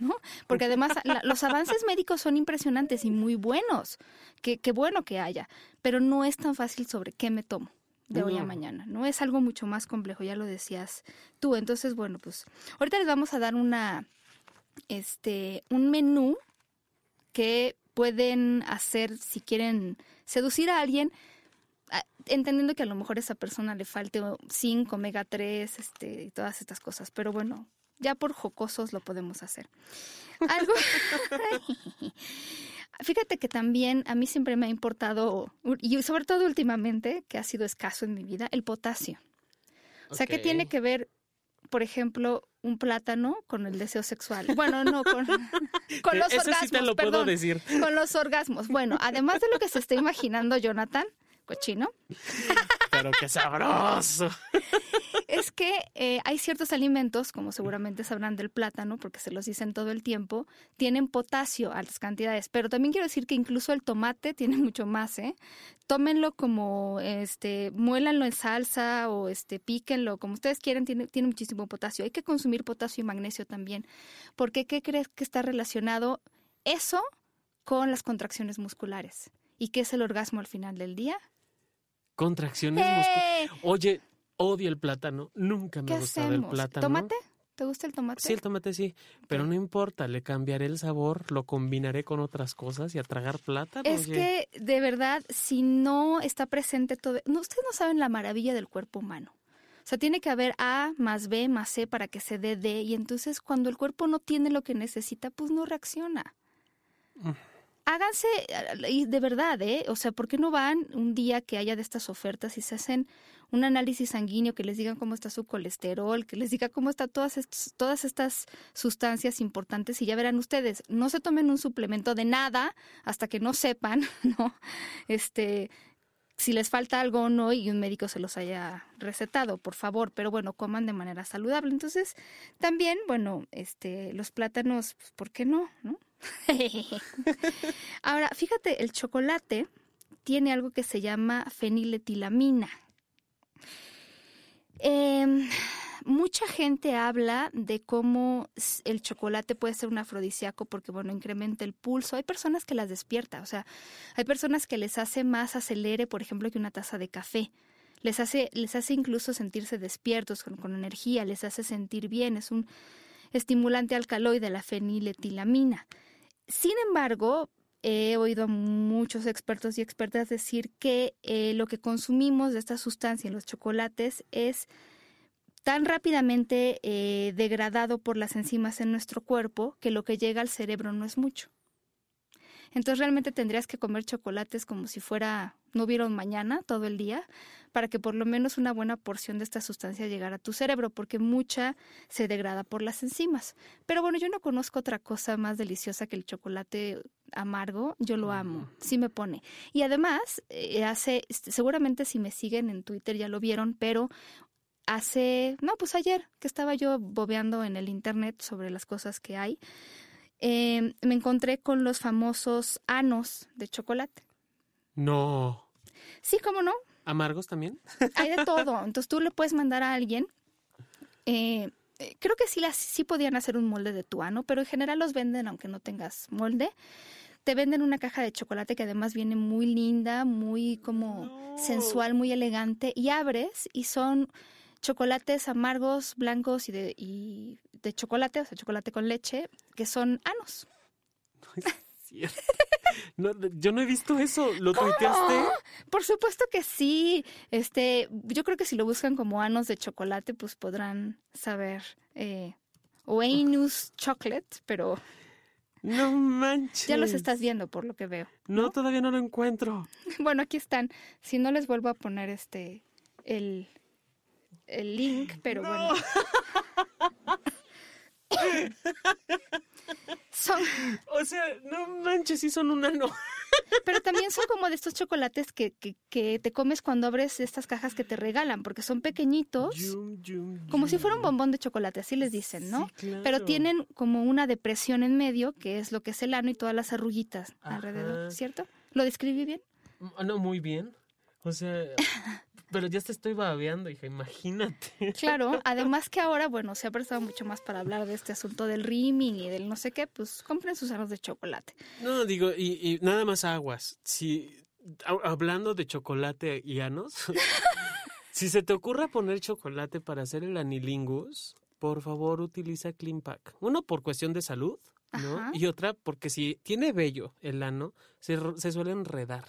¿no? Porque además los avances médicos son impresionantes y muy buenos. Qué, qué bueno que haya, pero no es tan fácil sobre qué me tomo de hoy a mañana, ¿no? Es algo mucho más complejo, ya lo decías tú. Entonces, bueno, pues ahorita les vamos a dar una, este, un menú que pueden hacer si quieren seducir a alguien, entendiendo que a lo mejor a esa persona le falte zinc, omega 3, este, y todas estas cosas. Pero bueno, ya por jocosos lo podemos hacer. Algo. (laughs) (laughs) Fíjate que también a mí siempre me ha importado, y sobre todo últimamente, que ha sido escaso en mi vida, el potasio. O sea, que tiene que ver, por ejemplo, un plátano con el deseo sexual. Bueno, no, con, (laughs) con los orgasmos. Sí te lo puedo decir. Con los orgasmos. Bueno, además de lo que se está imaginando Jonathan, cochino. Pero qué sabroso. Es que eh, hay ciertos alimentos, como seguramente sabrán del plátano, porque se los dicen todo el tiempo, tienen potasio, altas cantidades. Pero también quiero decir que incluso el tomate tiene mucho más, ¿eh? Tómenlo como, este, muélanlo en salsa o este, píquenlo, como ustedes quieran, tiene, tiene muchísimo potasio. Hay que consumir potasio y magnesio también. Porque, ¿qué crees que está relacionado eso con las contracciones musculares? ¿Y qué es el orgasmo al final del día? Contracciones musculares. Oye, odio el plátano. Nunca me gusta el plátano. ¿Tomate? ¿Te gusta el tomate? Sí, el tomate sí, pero no importa, le cambiaré el sabor, lo combinaré con otras cosas y a tragar plátano. Es que, de verdad, si no está presente todo... No, ustedes no saben la maravilla del cuerpo humano. O sea, tiene que haber A más B más C para que se dé D y entonces cuando el cuerpo no tiene lo que necesita, pues no reacciona. Mm háganse, y de verdad, ¿eh? O sea, ¿por qué no van un día que haya de estas ofertas y se hacen un análisis sanguíneo que les digan cómo está su colesterol, que les diga cómo están todas, todas estas sustancias importantes y ya verán ustedes, no se tomen un suplemento de nada hasta que no sepan, (laughs) ¿no? Este, si les falta algo o no y un médico se los haya recetado, por favor, pero bueno, coman de manera saludable. Entonces, también, bueno, este, los plátanos, pues, ¿por qué no? ¿No? (laughs) Ahora, fíjate, el chocolate tiene algo que se llama feniletilamina. Em, mucha gente habla de cómo el chocolate puede ser un afrodisíaco porque, bueno, incrementa el pulso. Hay personas que las despierta, o sea, hay personas que les hace más acelere, por ejemplo, que una taza de café. Les hace, les hace incluso sentirse despiertos, con, con energía, les hace sentir bien. Es un estimulante alcaloide, la feniletilamina. Sin embargo, he oído a muchos expertos y expertas decir que eh, lo que consumimos de esta sustancia en los chocolates es tan rápidamente eh, degradado por las enzimas en nuestro cuerpo que lo que llega al cerebro no es mucho. Entonces realmente tendrías que comer chocolates como si fuera no hubiera un mañana todo el día, para que por lo menos una buena porción de esta sustancia llegara a tu cerebro, porque mucha se degrada por las enzimas. Pero bueno, yo no conozco otra cosa más deliciosa que el chocolate amargo, yo lo amo, sí me pone. Y además, eh, hace, seguramente si me siguen en Twitter ya lo vieron, pero hace, no, pues ayer que estaba yo bobeando en el internet sobre las cosas que hay, eh, me encontré con los famosos anos de chocolate. No. Sí, ¿cómo no? ¿Amargos también? Hay de todo. (laughs) Entonces tú le puedes mandar a alguien. Eh, eh, creo que sí, las, sí podían hacer un molde de tu ano, pero en general los venden aunque no tengas molde. Te venden una caja de chocolate que además viene muy linda, muy como sensual, muy elegante. Y abres y son chocolates amargos, blancos y de, y de chocolate, o sea, chocolate con leche, que son anos. (laughs) (laughs) No, yo no he visto eso. ¿Lo tuiteaste? Por supuesto que sí. Este, yo creo que si lo buscan como anos de chocolate, pues podrán saber. Eh, o Anus Chocolate, pero. No manches. Ya los estás viendo por lo que veo. No, todavía no lo encuentro. (laughs) Bueno, aquí están. Si no les vuelvo a poner este el, el link, pero bueno. son. O sea, no manches, sí son un ano. Pero también son como de estos chocolates que, que, que, te comes cuando abres estas cajas que te regalan, porque son pequeñitos, como si fuera un bombón de chocolate, así les dicen, ¿no? Pero tienen como una depresión en medio, que es lo que es el ano y todas las arruguitas alrededor, ¿cierto? ¿Lo describí bien? Mm, no, muy bien. O sea, (laughs) pero ya te estoy babeando, hija, imagínate. Claro, (laughs) además que ahora, bueno, se ha prestado mucho más para hablar de este asunto del rimming y del no sé qué, pues compren sus aros de chocolate. No, digo, y, y nada más aguas. Si, hablando de chocolate y anos, (laughs) si se te ocurra poner chocolate para hacer el anilingus, por favor utiliza Clean Pack. Uno, por cuestión de salud. ¿no? Y otra, porque si tiene vello el ano, se, se suele enredar.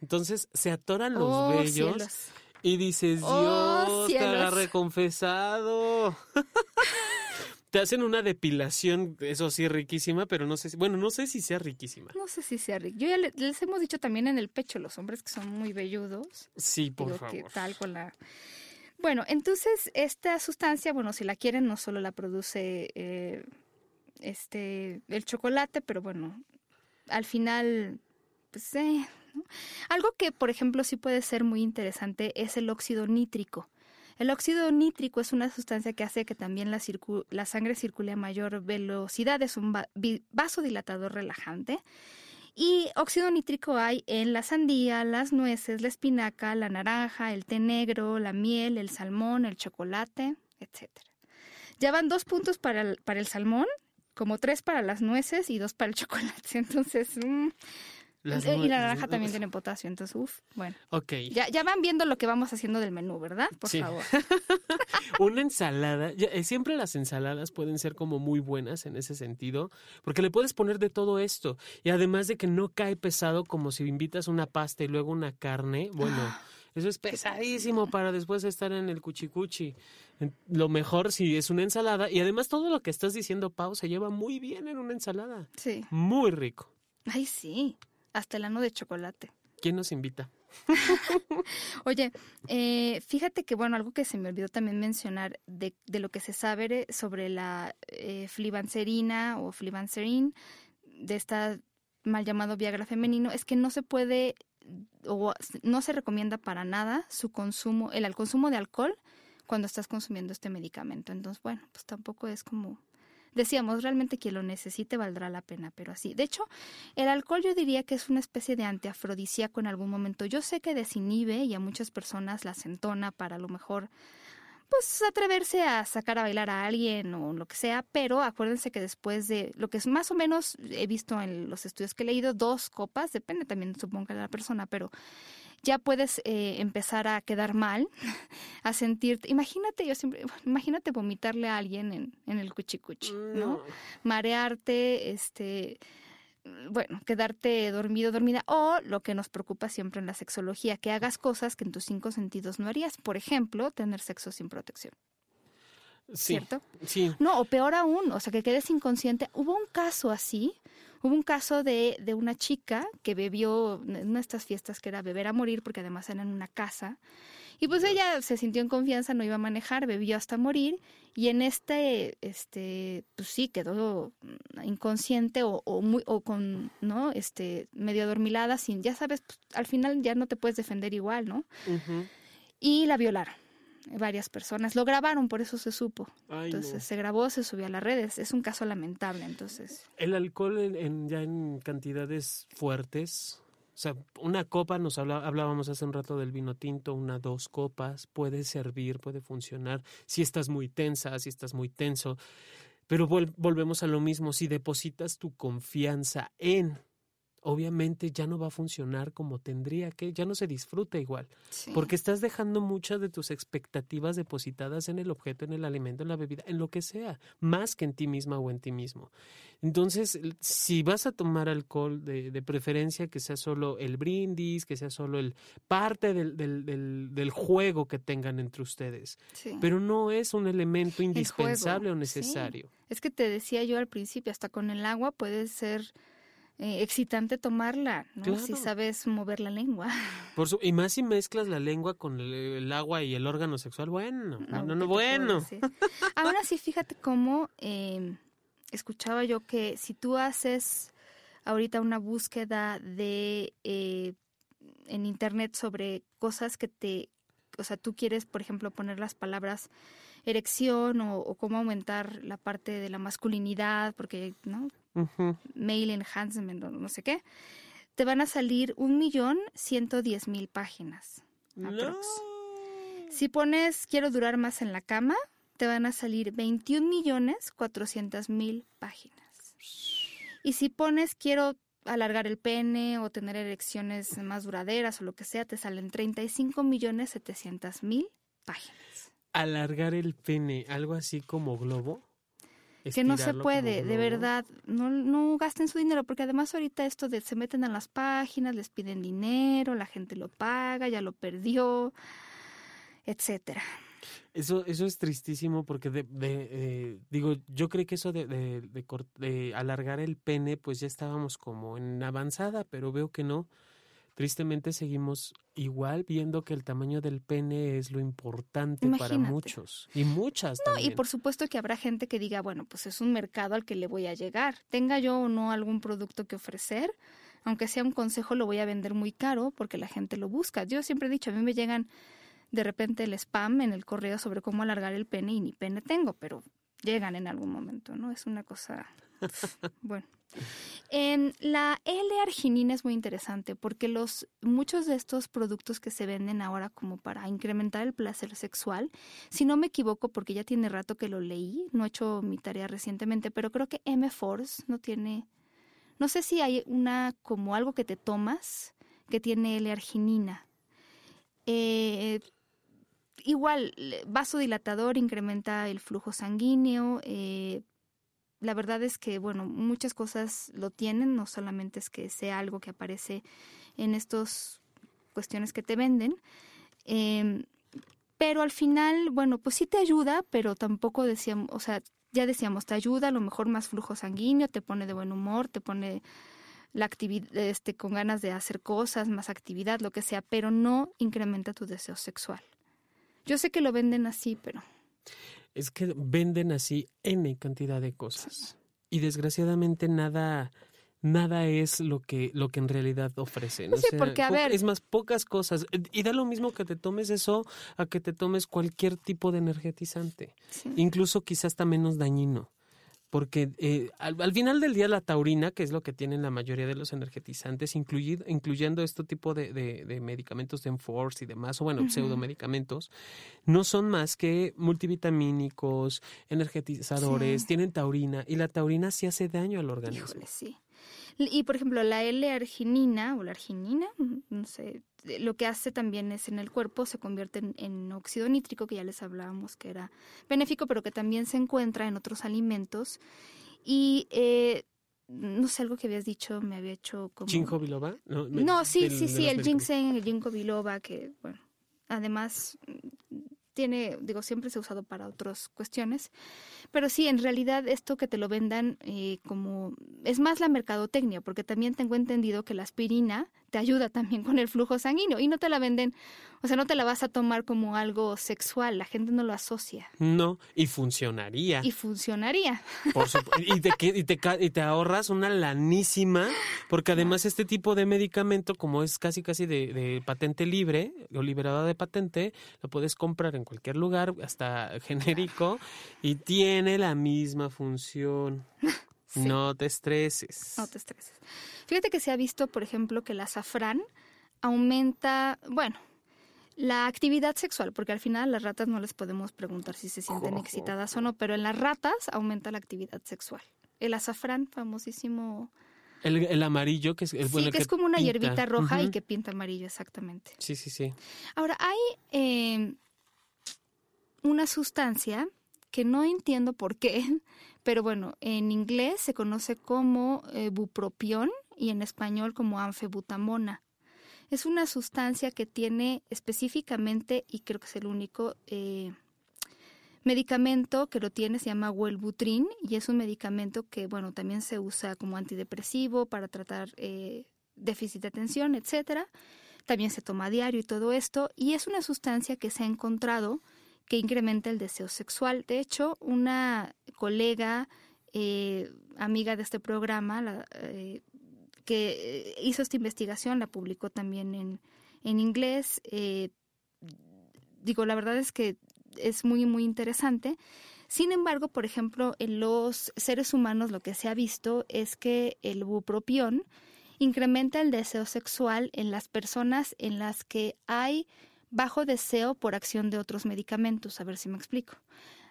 Entonces se atoran los oh, vellos y dices, oh, Dios, te agarré confesado. (laughs) te hacen una depilación, eso sí, riquísima, pero no sé si, bueno, no sé si sea riquísima. No sé si sea rica. Yo ya les, hemos dicho también en el pecho, los hombres que son muy velludos. Sí, por favor. Que tal con la... Bueno, entonces esta sustancia, bueno, si la quieren, no solo la produce eh, este el chocolate, pero bueno, al final, pues eh, algo que, por ejemplo, sí puede ser muy interesante es el óxido nítrico. El óxido nítrico es una sustancia que hace que también la, sangre circule a mayor velocidad, es un vasodilatador relajante. Y óxido nítrico hay en la sandía, las nueces, la espinaca, la naranja, el té negro, la miel, el salmón, el chocolate, etc. Ya van dos puntos para el, para el salmón, como tres para las nueces y dos para el (laughs) chocolate. Entonces, y la naranja también tiene potasio, entonces, uff, bueno. Ok. Ya, ya van viendo lo que vamos haciendo del menú, ¿verdad? Por favor. (laughs) (laughs) Una ensalada, eh, siempre las ensaladas pueden ser como muy buenas en ese sentido, porque le puedes poner de todo esto. Y además de que no cae pesado como si invitas una pasta y luego una carne, bueno. Ah, eso es pesadísimo para después estar en el cuchicuchi. Lo mejor si es una ensalada. Y además todo lo que estás diciendo, Pau, se lleva muy bien en una ensalada. Sí. Muy rico. Ay, sí hasta el ano de chocolate. ¿Quién nos invita? (laughs) Oye, eh, fíjate que, bueno, algo que se me olvidó también mencionar de, de lo que se sabe sobre la eh, flibanserina o flibanserin, de esta mal llamado Viagra femenino, es que no se puede o no se recomienda para nada su consumo, el, el consumo de alcohol cuando estás consumiendo este medicamento. Entonces, bueno, pues tampoco es como decíamos, realmente quien lo necesite valdrá la pena, pero así. De hecho, el alcohol yo diría que es una especie de antiafrodisíaco en algún momento. Yo sé que desinhibe y a muchas personas las entona para a lo mejor pues atreverse a sacar a bailar a alguien o lo que sea, pero acuérdense que después de lo que es más o menos he visto en los estudios que he leído, dos copas, depende también supongo de la persona, pero ya puedes eh, empezar a quedar mal, (laughs) a sentirte, imagínate, yo siempre, imagínate vomitarle a alguien en, en el cuchicuchi, ¿no? Marearte, este, bueno, quedarte dormido, dormida, o lo que nos preocupa siempre en la sexología, que hagas cosas que en tus cinco sentidos no harías. Por ejemplo, tener sexo sin protección. Sí, ¿Cierto? Sí. No, o peor aún, o sea, que quedes inconsciente. Hubo un caso así, Hubo un caso de, de una chica que bebió en una de estas fiestas que era beber a morir, porque además era en una casa. Y pues ella se sintió en confianza, no iba a manejar, bebió hasta morir. Y en este, este, pues sí, quedó inconsciente o, o muy, o con, ¿no? Este, medio adormilada, sin, ya sabes, pues, al final ya no te puedes defender igual, ¿no? Y la violaron varias personas. Lo grabaron, por eso se supo. Ay, Entonces no. se grabó, se subió a las redes. Es un caso lamentable, entonces. El alcohol en, en- ya en cantidades fuertes, o sea, una copa, nos hablábamos hace un rato del vino tinto, una, dos copas, puede servir, puede funcionar, si estás muy tensa, si estás muy tenso, pero vol- volvemos a lo mismo, si depositas tu confianza en, obviamente ya no va a funcionar como tendría que, ya no se disfruta igual. Sí. Porque estás dejando muchas de tus expectativas depositadas en el objeto, en el alimento, en la bebida, en lo que sea, más que en ti misma o en ti mismo. Entonces, si vas a tomar alcohol, de, de preferencia que sea solo el brindis, que sea solo el parte del, del, del, del juego que tengan entre ustedes. Sí. Pero no es un elemento indispensable o sí. necesario. Es que te decía yo al principio, hasta con el agua puede ser eh, excitante tomarla, ¿no? Claro. Si sabes mover la lengua. (laughs) Por su- y más si mezclas la lengua con el, el agua y el órgano sexual, bueno, no, ¿Qué no, bueno. Ahora sí, fíjate cómo eh, escuchaba yo que si tú haces ahorita una búsqueda de eh, en internet sobre cosas que te, o sea, tú quieres, por ejemplo, poner las palabras erección o, o cómo aumentar la parte de la masculinidad, porque, ¿no? Male enhancement o no sé qué, te van a salir un millón ciento diez mil páginas. Si pones quiero durar más en la cama, te van a salir 21 millones 400 mil páginas. Y si pones quiero alargar el pene o tener erecciones más duraderas o lo que sea, te salen 35 millones 700 mil páginas. alargar el pene, algo así como globo. Que no se puede, de verdad, no, no gasten su dinero, porque además ahorita esto de se meten a las páginas, les piden dinero, la gente lo paga, ya lo perdió, etcétera. Eso, eso es tristísimo porque de, de, eh, digo, yo creo que eso de, de, de alargar el pene, pues ya estábamos como en avanzada, pero veo que no. Tristemente seguimos igual viendo que el tamaño del pene es lo importante para muchos y muchas No, también. y por supuesto que habrá gente que diga, bueno, pues es un mercado al que le voy a llegar. Tenga yo o no algún producto que ofrecer, aunque sea un consejo, lo voy a vender muy caro porque la gente lo busca. Yo siempre he dicho, a mí me llegan de repente el spam en el correo sobre cómo alargar el pene y ni pene tengo, pero llegan en algún momento, ¿no? Es una cosa, (laughs) bueno. En la L-arginina es muy interesante porque los muchos de estos productos que se venden ahora como para incrementar el placer sexual, si no me equivoco porque ya tiene rato que lo leí, no he hecho mi tarea recientemente, pero creo que M-Force no tiene no sé si hay una como algo que te tomas que tiene L-arginina. Eh, igual, vasodilatador incrementa el flujo sanguíneo. eh, la verdad es que, bueno, muchas cosas lo tienen, no solamente es que sea algo que aparece en estas cuestiones que te venden. em, pero al final, bueno, pues sí te ayuda, pero tampoco decíamos, o sea, ya decíamos, te ayuda, a lo mejor más flujo sanguíneo, te pone de buen humor, te pone la actividad, este, con ganas de hacer cosas, más actividad, lo que sea, pero no incrementa tu deseo sexual. Yo sé que lo venden así, pero Es que venden así N cantidad de cosas. Y desgraciadamente nada, nada es lo que, lo que en realidad ofrecen. Pues sí, porque, a ver- Es más, pocas cosas. Y da lo mismo que te tomes eso a que te tomes cualquier tipo de energetizante. sí. Incluso quizás hasta menos dañino. Porque eh, al, al final del día la taurina, que es lo que tienen la mayoría de los energetizantes, incluid- incluyendo este tipo de, de- de medicamentos de Enforce y demás, o bueno, Ujú. pseudomedicamentos, no son más que multivitamínicos, energetizadores, Sí. tienen taurina, y la taurina sí hace daño al organismo. Híjole, sí. Y por ejemplo, la L-arginina o la arginina, no sé, lo que hace también es en el cuerpo se convierte en, en óxido nítrico, que ya les hablábamos que era benéfico, pero que también se encuentra en otros alimentos. Y eh, no sé, algo que habías dicho me había hecho como. ¿Ginkgo biloba? No, me- No, sí, sí, sí, el ginseng, el ginkgo biloba, que bueno, además mm, tiene, digo, siempre se ha usado para otras cuestiones, pero sí, en realidad esto que te lo vendan eh, como, es más la mercadotecnia, porque también tengo entendido que la aspirina te ayuda también con el flujo sanguíneo y no te la venden, o sea, no te la vas a tomar como algo sexual, la gente no lo asocia. No, y funcionaría. Y funcionaría. Por (laughs) y, te, y, te, y te ahorras una lanísima, porque además este tipo de medicamento, como es casi casi de, de patente libre o liberada de patente, lo puedes comprar en cualquier lugar, hasta genérico, y tiene la misma función. (laughs) No te estreses. No te estreses. Fíjate que se ha visto, por ejemplo, que el azafrán aumenta, bueno, la actividad sexual, porque al final las ratas no les podemos preguntar si se sienten excitadas o no, pero en las ratas aumenta la actividad sexual. El azafrán, famosísimo. El, amarillo, que es el Sí, que, es como una hierbita roja y que pinta amarillo, exactamente. Sí, sí, sí. Ahora, hay eh, una sustancia que no entiendo por qué, (laughs) pero bueno, en inglés se conoce como eh, bupropión y en español como anfebutamona. Es una sustancia que tiene específicamente, y creo que es el único eh, medicamento que lo tiene, se llama Wellbutrin, y es un medicamento que, bueno, también se usa como antidepresivo para tratar eh, déficit de atención, etcétera. También se toma diario y todo esto, y es una sustancia que se ha encontrado que incrementa el deseo sexual. De hecho, una colega, eh, amiga de este programa, eh, que hizo esta investigación, la publicó también en, en inglés. Eh, digo, la verdad es que es muy, muy interesante. Sin embargo, por ejemplo, en los seres humanos lo que se ha visto es que el bupropión incrementa el deseo sexual en las personas en las que hay bajo deseo por acción de otros medicamentos. A ver si me explico.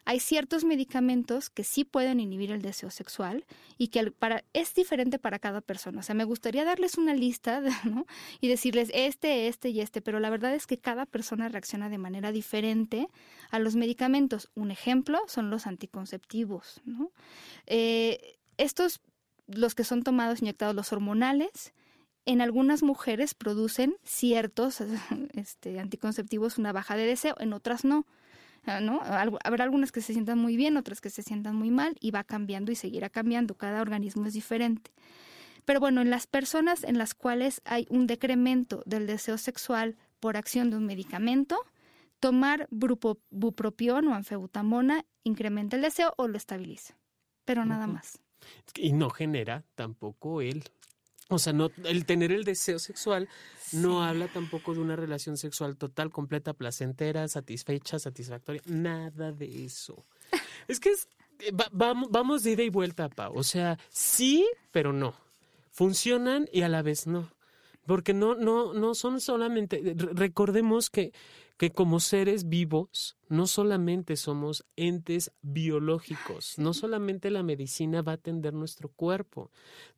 Hay ciertos medicamentos que sí pueden inhibir el deseo sexual y que para, es diferente para cada persona. O sea, me gustaría darles una lista (laughs) ¿no? y decirles este, este y este, pero la verdad es que cada persona reacciona de manera diferente a los medicamentos. Un ejemplo son los anticonceptivos. ¿no? Eh, estos, los que son tomados inyectados, los hormonales, en algunas mujeres producen ciertos (laughs) este, anticonceptivos una baja de deseo, en otras no. Ah, ¿no? Habrá algunas que se sientan muy bien, otras que se sientan muy mal y va cambiando y seguirá cambiando. Cada organismo es diferente. Pero bueno, en las personas en las cuales hay un decremento del deseo sexual por acción de un medicamento, tomar bupropión o anfebutamona incrementa el deseo o lo estabiliza. Pero nada más. Y no genera tampoco el o sea, no, el tener el deseo sexual no habla tampoco de una relación sexual total, completa, placentera, satisfecha, satisfactoria. Nada de eso. (laughs) es que es, eh, vamos, vamos de ida y vuelta, Pau. O sea, sí, pero no. Funcionan y a la vez no. Porque no, no, no son solamente. Recordemos que que como seres vivos no solamente somos entes biológicos, no solamente la medicina va a atender nuestro cuerpo,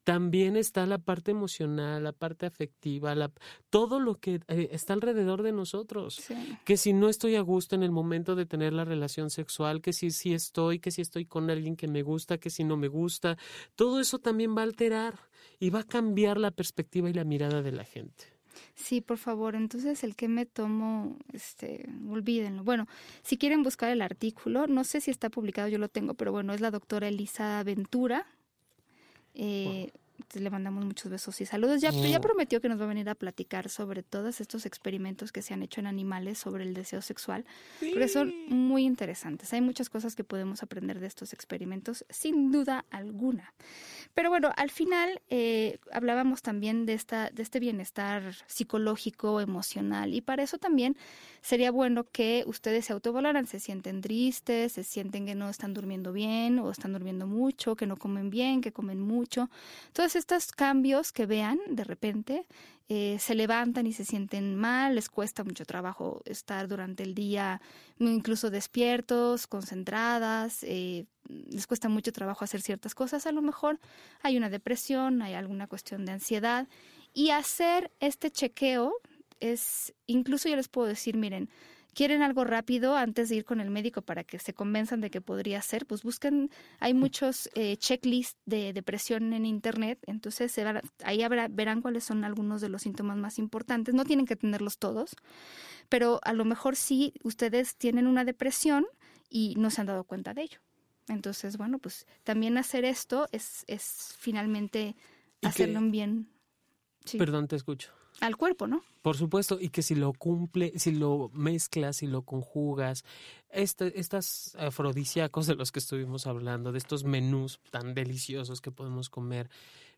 también está la parte emocional, la parte afectiva, la, todo lo que eh, está alrededor de nosotros. Que si no estoy a gusto en el momento de tener la relación sexual, que si sí estoy, que si estoy con alguien que me gusta, que si no me gusta, todo eso también va a alterar y va a cambiar la perspectiva y la mirada de la gente. Sí, por favor. Entonces, el que me tomo, este, olvídenlo. Bueno, si quieren buscar el artículo, no sé si está publicado, yo lo tengo, pero bueno, es la doctora Elisa Ventura. Eh, le mandamos muchos besos y saludos. Ya, ya prometió que nos va a venir a platicar sobre todos estos experimentos que se han hecho en animales sobre el deseo sexual, porque son muy interesantes. Hay muchas cosas que podemos aprender de estos experimentos, sin duda alguna. Pero bueno, al final eh, hablábamos también de, esta, de este bienestar psicológico, emocional, y para eso también sería bueno que ustedes se autovaloran, se sienten tristes, se sienten que no están durmiendo bien o están durmiendo mucho, que no comen bien, que comen mucho. Estos cambios que vean de repente, eh, se levantan y se sienten mal, les cuesta mucho trabajo estar durante el día incluso despiertos, concentradas, eh, les cuesta mucho trabajo hacer ciertas cosas, a lo mejor hay una depresión, hay alguna cuestión de ansiedad. Y hacer este chequeo es, incluso yo les puedo decir, miren, quieren algo rápido antes de ir con el médico para que se convenzan de que podría ser, pues busquen, hay muchos eh, checklists de depresión en internet, entonces se ahí verán cuáles son algunos de los síntomas más importantes, no tienen que tenerlos todos, pero a lo mejor sí ustedes tienen una depresión y no se han dado cuenta de ello. Entonces, bueno, pues también hacer esto es, es finalmente hacerlo un bien. Perdón, te escucho al cuerpo, ¿no? Por supuesto, y que si lo cumple, si lo mezclas, si lo conjugas, este, estas afrodisíacos de los que estuvimos hablando, de estos menús tan deliciosos que podemos comer,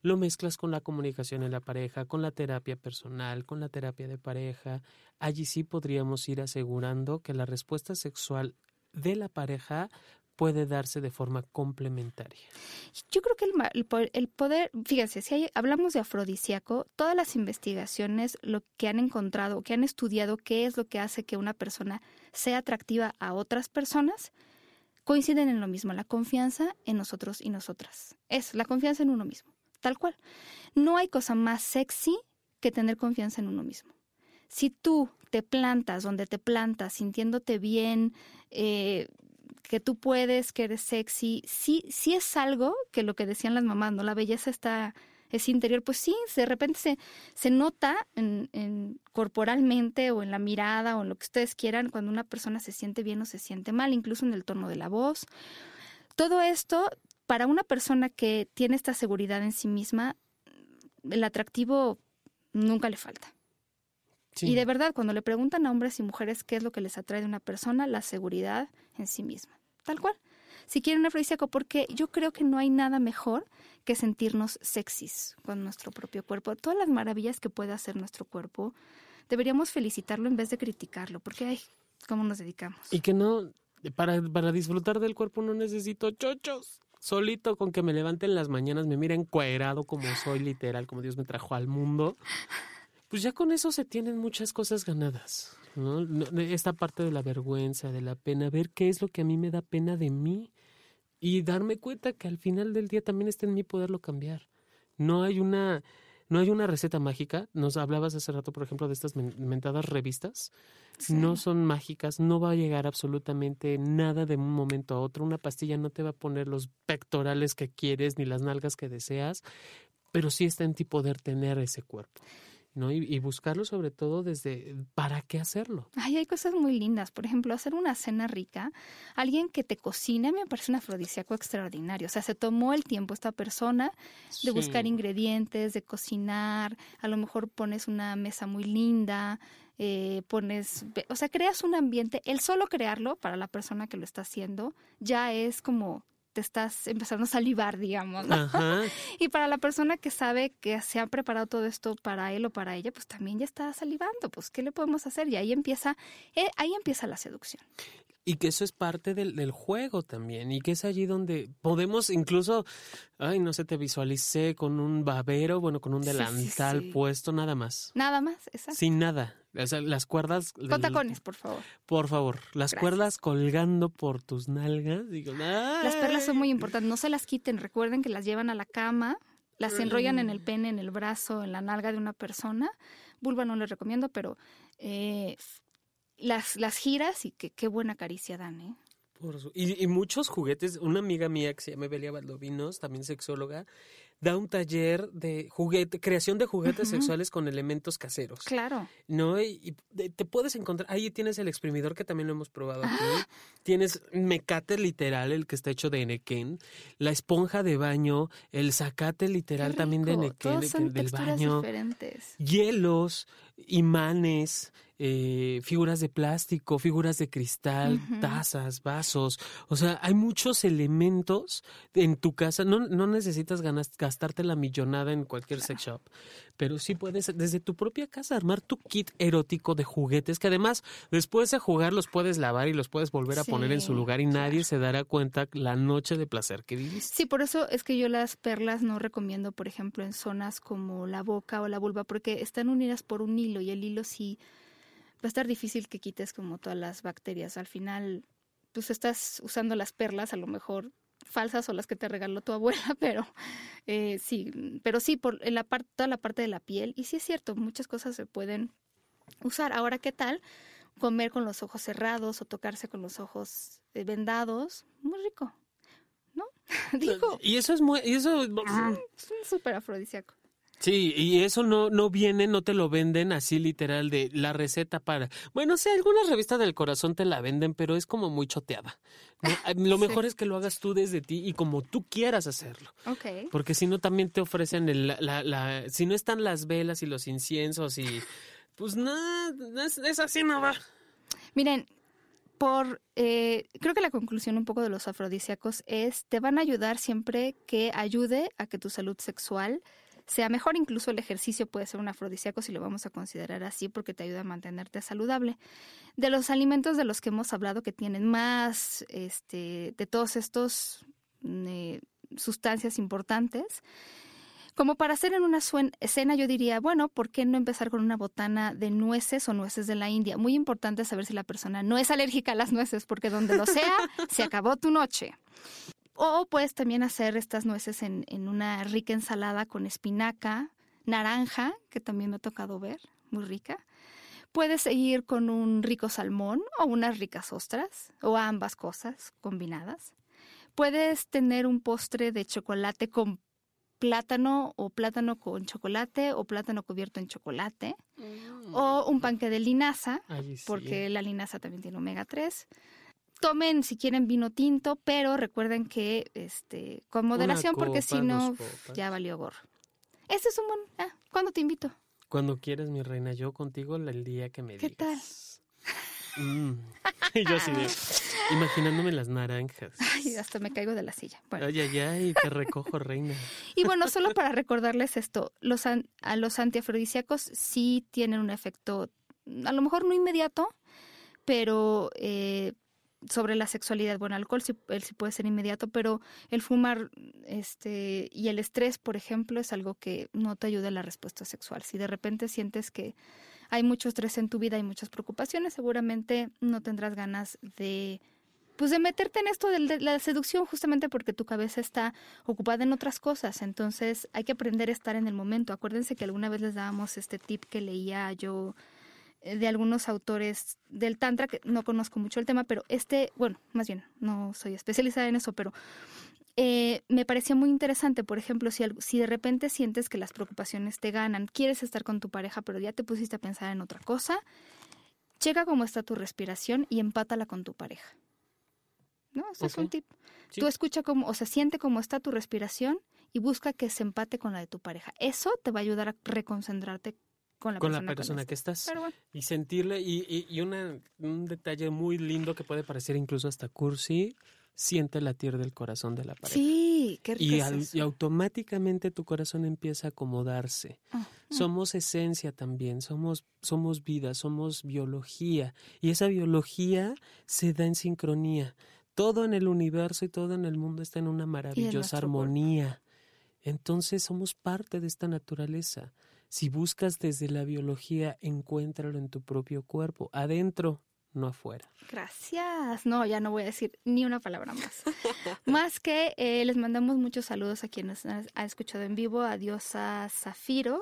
lo mezclas con la comunicación en la pareja, con la terapia personal, con la terapia de pareja, allí sí podríamos ir asegurando que la respuesta sexual de la pareja puede darse de forma complementaria. Yo creo que el, el poder, fíjense, si hablamos de afrodisíaco, todas las investigaciones, lo que han encontrado, que han estudiado qué es lo que hace que una persona sea atractiva a otras personas, coinciden en lo mismo, la confianza en nosotros y nosotras. Es la confianza en uno mismo, tal cual. No hay cosa más sexy que tener confianza en uno mismo. Si tú te plantas donde te plantas, sintiéndote bien, eh, que tú puedes, que eres sexy, sí, sí es algo que lo que decían las mamás, ¿no? La belleza está, es interior, pues sí, de repente se, se nota en, corporalmente o en la mirada o en lo que ustedes quieran cuando una persona se siente bien o se siente mal, incluso en el tono de la voz. Todo esto, para una persona que tiene esta seguridad en sí misma, el atractivo nunca le falta. Y de verdad, cuando le preguntan a hombres y mujeres qué es lo que les atrae de una persona, la seguridad en sí misma. Tal cual. Si quieren afrodisíaco, porque yo creo que no hay nada mejor que sentirnos sexys con nuestro propio cuerpo. Todas las maravillas que puede hacer nuestro cuerpo, deberíamos felicitarlo en vez de criticarlo, porque, ay, ¿cómo nos dedicamos? Y que no, para, para disfrutar del cuerpo no necesito chochos solito con que me levanten las mañanas, me miren cuadrado como soy, literal, como Dios me trajo al mundo pues ya con eso se tienen muchas cosas ganadas. ¿No? Esta parte de la vergüenza, de la pena, ver qué es lo que a mí me da pena de mí y darme cuenta que al final del día también está en mí poderlo cambiar. No hay una, no hay una receta mágica. Nos hablabas hace rato, por ejemplo, de estas mentadas revistas. No son mágicas, no va a llegar absolutamente nada de un momento a otro. Una pastilla no te va a poner los pectorales que quieres ni las nalgas que deseas, pero sí está en ti poder tener ese cuerpo. ¿No? Y, buscarlo sobre todo desde para qué hacerlo. Ay, hay cosas muy lindas. Por ejemplo, hacer una cena rica. Alguien que te cocine me parece un afrodisíaco extraordinario. O sea, se tomó el tiempo esta persona de buscar ingredientes, de cocinar. A lo mejor pones una mesa muy linda, eh, pones, o sea, creas un ambiente. El solo crearlo para la persona que lo está haciendo ya es como te estás empezando a salivar, digamos. (laughs) y para la persona que sabe que se ha preparado todo esto para él o para ella, pues también ya está salivando. Pues, ¿qué le podemos hacer? Y ahí empieza, eh, ahí empieza la seducción. Y que eso es parte del, del, juego también. Y que es allí donde podemos incluso, ay, no sé, te visualicé con un babero, bueno, con un delantal puesto, nada más. Nada más, exacto. Sin nada. O sea, las cuerdas. Con tacones, por favor. Por favor. Las cuerdas colgando por tus nalgas. Digo, las perlas son muy importantes. No se las quiten. Recuerden que las llevan a la cama, las enrollan en el pene, en el brazo, en la nalga de una persona. Vulva no les recomiendo, pero eh, las, las giras y qué buena caricia dan, ¿eh? y, y, muchos juguetes. Una amiga mía que se llama Belia Valdovinos, también sexóloga, da un taller de juguete, creación de juguetes sexuales con elementos caseros. Claro. ¿No? Y, te puedes encontrar, ahí tienes el exprimidor que también lo hemos probado aquí. Tienes mecate literal, el que está hecho de Enequén, la esponja de baño, el zacate literal también de Enequén, del baño. Diferentes. Hielos, imanes, eh, figuras de plástico, figuras de cristal, tazas, vasos. O sea, hay muchos elementos en tu casa. No, no necesitas gastarte la millonada en cualquier sex shop, pero sí puedes desde tu propia casa armar tu kit erótico de juguetes que además después de jugar los puedes lavar y los puedes volver a poner en su lugar y nadie se dará cuenta la noche de placer que viviste. Sí, por eso es que yo las perlas no recomiendo, por ejemplo, en zonas como la boca o la vulva, porque están unidas por un hilo y el hilo sí va a estar difícil que quites como todas las bacterias. Al final, pues estás usando las perlas, a lo mejor falsas o las que te regaló tu (laughs) abuela, pero eh, sí, pero sí, por la parte, toda la parte de la piel. Y sí es cierto, muchas cosas se pueden usar. Ahora, ¿qué tal? comer con los ojos cerrados o tocarse con los ojos eh, vendados, muy rico, ¿no? (laughs) Digo, Y eso es muy, y eso, es súper afrodisíaco. Sí, y eso no, no viene, no te lo venden así literal de la receta para. Bueno, sí, algunas revistas del corazón te la venden, pero es como muy choteada. ¿no? Ah, Lo Sí. mejor es que lo hagas tú desde ti y como tú quieras hacerlo. Ok. Porque si no, también te ofrecen el, la, la, la- si no están las velas y los inciensos y pues nada, es, es así no va. Miren, por eh, creo que la conclusión un poco de los afrodisíacos es te van a ayudar siempre que ayude a que tu salud sexual sea mejor. Incluso el ejercicio puede ser un afrodisíaco si lo vamos a considerar así porque te ayuda a mantenerte saludable. De los alimentos de los que hemos hablado que tienen más este, de todos estos mm, eh, sustancias importantes. Como para hacer en una escena, yo diría, bueno, ¿por qué no empezar con una botana de nueces o nueces de la India? Muy importante saber si la persona no es alérgica a las nueces, porque donde lo sea, se acabó tu noche. O puedes también hacer estas nueces en, en una rica ensalada con espinaca, naranja, que también me ha tocado ver, muy rica. Puedes seguir con un rico salmón o unas ricas ostras, o ambas cosas combinadas. Puedes tener un postre de chocolate con plátano o plátano con chocolate o plátano cubierto en chocolate o un panque de linaza, Ay, sí. porque la linaza también tiene omega 3. Tomen si quieren vino tinto, pero recuerden que este con moderación porque si no ya valió gorro. Este es un buen... Ah, ¿Cuándo te invito? Cuando quieres, mi reina, yo contigo el día que me ¿Qué digas. Mm. (laughs) Y yo así de, imaginándome las naranjas. Ay, hasta me caigo de la silla. Bueno, Ay, ay, ay, te recojo, reina. (laughs) Y bueno, solo para recordarles esto, los an- a los antiafrodisíacos sí tienen un efecto, a lo mejor no inmediato, pero eh, sobre la sexualidad. Bueno, alcohol sí, él sí puede ser inmediato, pero el fumar este, y el estrés, por ejemplo, es algo que no te ayuda a la respuesta sexual. Si de repente sientes que hay mucho estrés en tu vida y muchas preocupaciones, seguramente no tendrás ganas de pues de meterte en esto de la seducción justamente porque tu cabeza está ocupada en otras cosas. Entonces hay que aprender a estar en el momento. Acuérdense que alguna vez les dábamos este tip que leía yo de algunos autores del Tantra, que no conozco mucho el tema, pero este, bueno, más bien, no soy especializada en eso, pero eh, me parecía muy interesante. Por ejemplo, si, si de repente sientes que las preocupaciones te ganan, quieres estar con tu pareja, pero ya te pusiste a pensar en otra cosa, checa cómo está tu respiración y empátala con tu pareja. ¿No? Ese es un tip. Sí. Tú escucha cómo, o sea, siente cómo está tu respiración y busca que se empate con la de tu pareja. Eso te va a ayudar a reconcentrarte con la Con la persona, que estás. Pero bueno, Y sentirle, y, y, y una, un detalle muy lindo que puede parecer incluso hasta cursi, siente latir del corazón de la pareja. sí, qué rico Y, es al- eso. y automáticamente tu corazón empieza a acomodarse. Ah, Somos esencia también, somos, somos vida, somos biología. Y esa biología se da en sincronía. Todo en el universo y todo en el mundo está en una maravillosa cuerpo. armonía. Entonces somos parte de esta naturaleza. Si buscas desde la biología, encuéntralo en tu propio cuerpo, adentro, no afuera. Gracias. No, ya no voy a decir ni una palabra más. (laughs) más que eh, les mandamos muchos saludos a quienes ha ha escuchado en vivo. Adiós a Zafiro.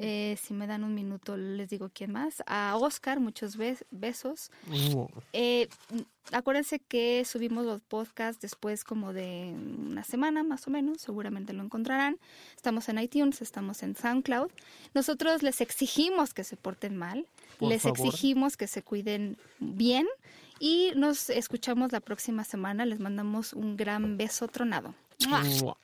Eh, si me dan un minuto, les digo quién más. A Oscar, muchos bes- besos. Uh, Eh, acuérdense que subimos los podcasts después como de una semana más o menos, seguramente lo encontrarán. Estamos en iTunes, estamos en SoundCloud. Nosotros les exigimos que se porten mal, Por les favor. exigimos que se cuiden bien y nos escuchamos la próxima semana. Les mandamos un gran beso tronado. ¡Mua!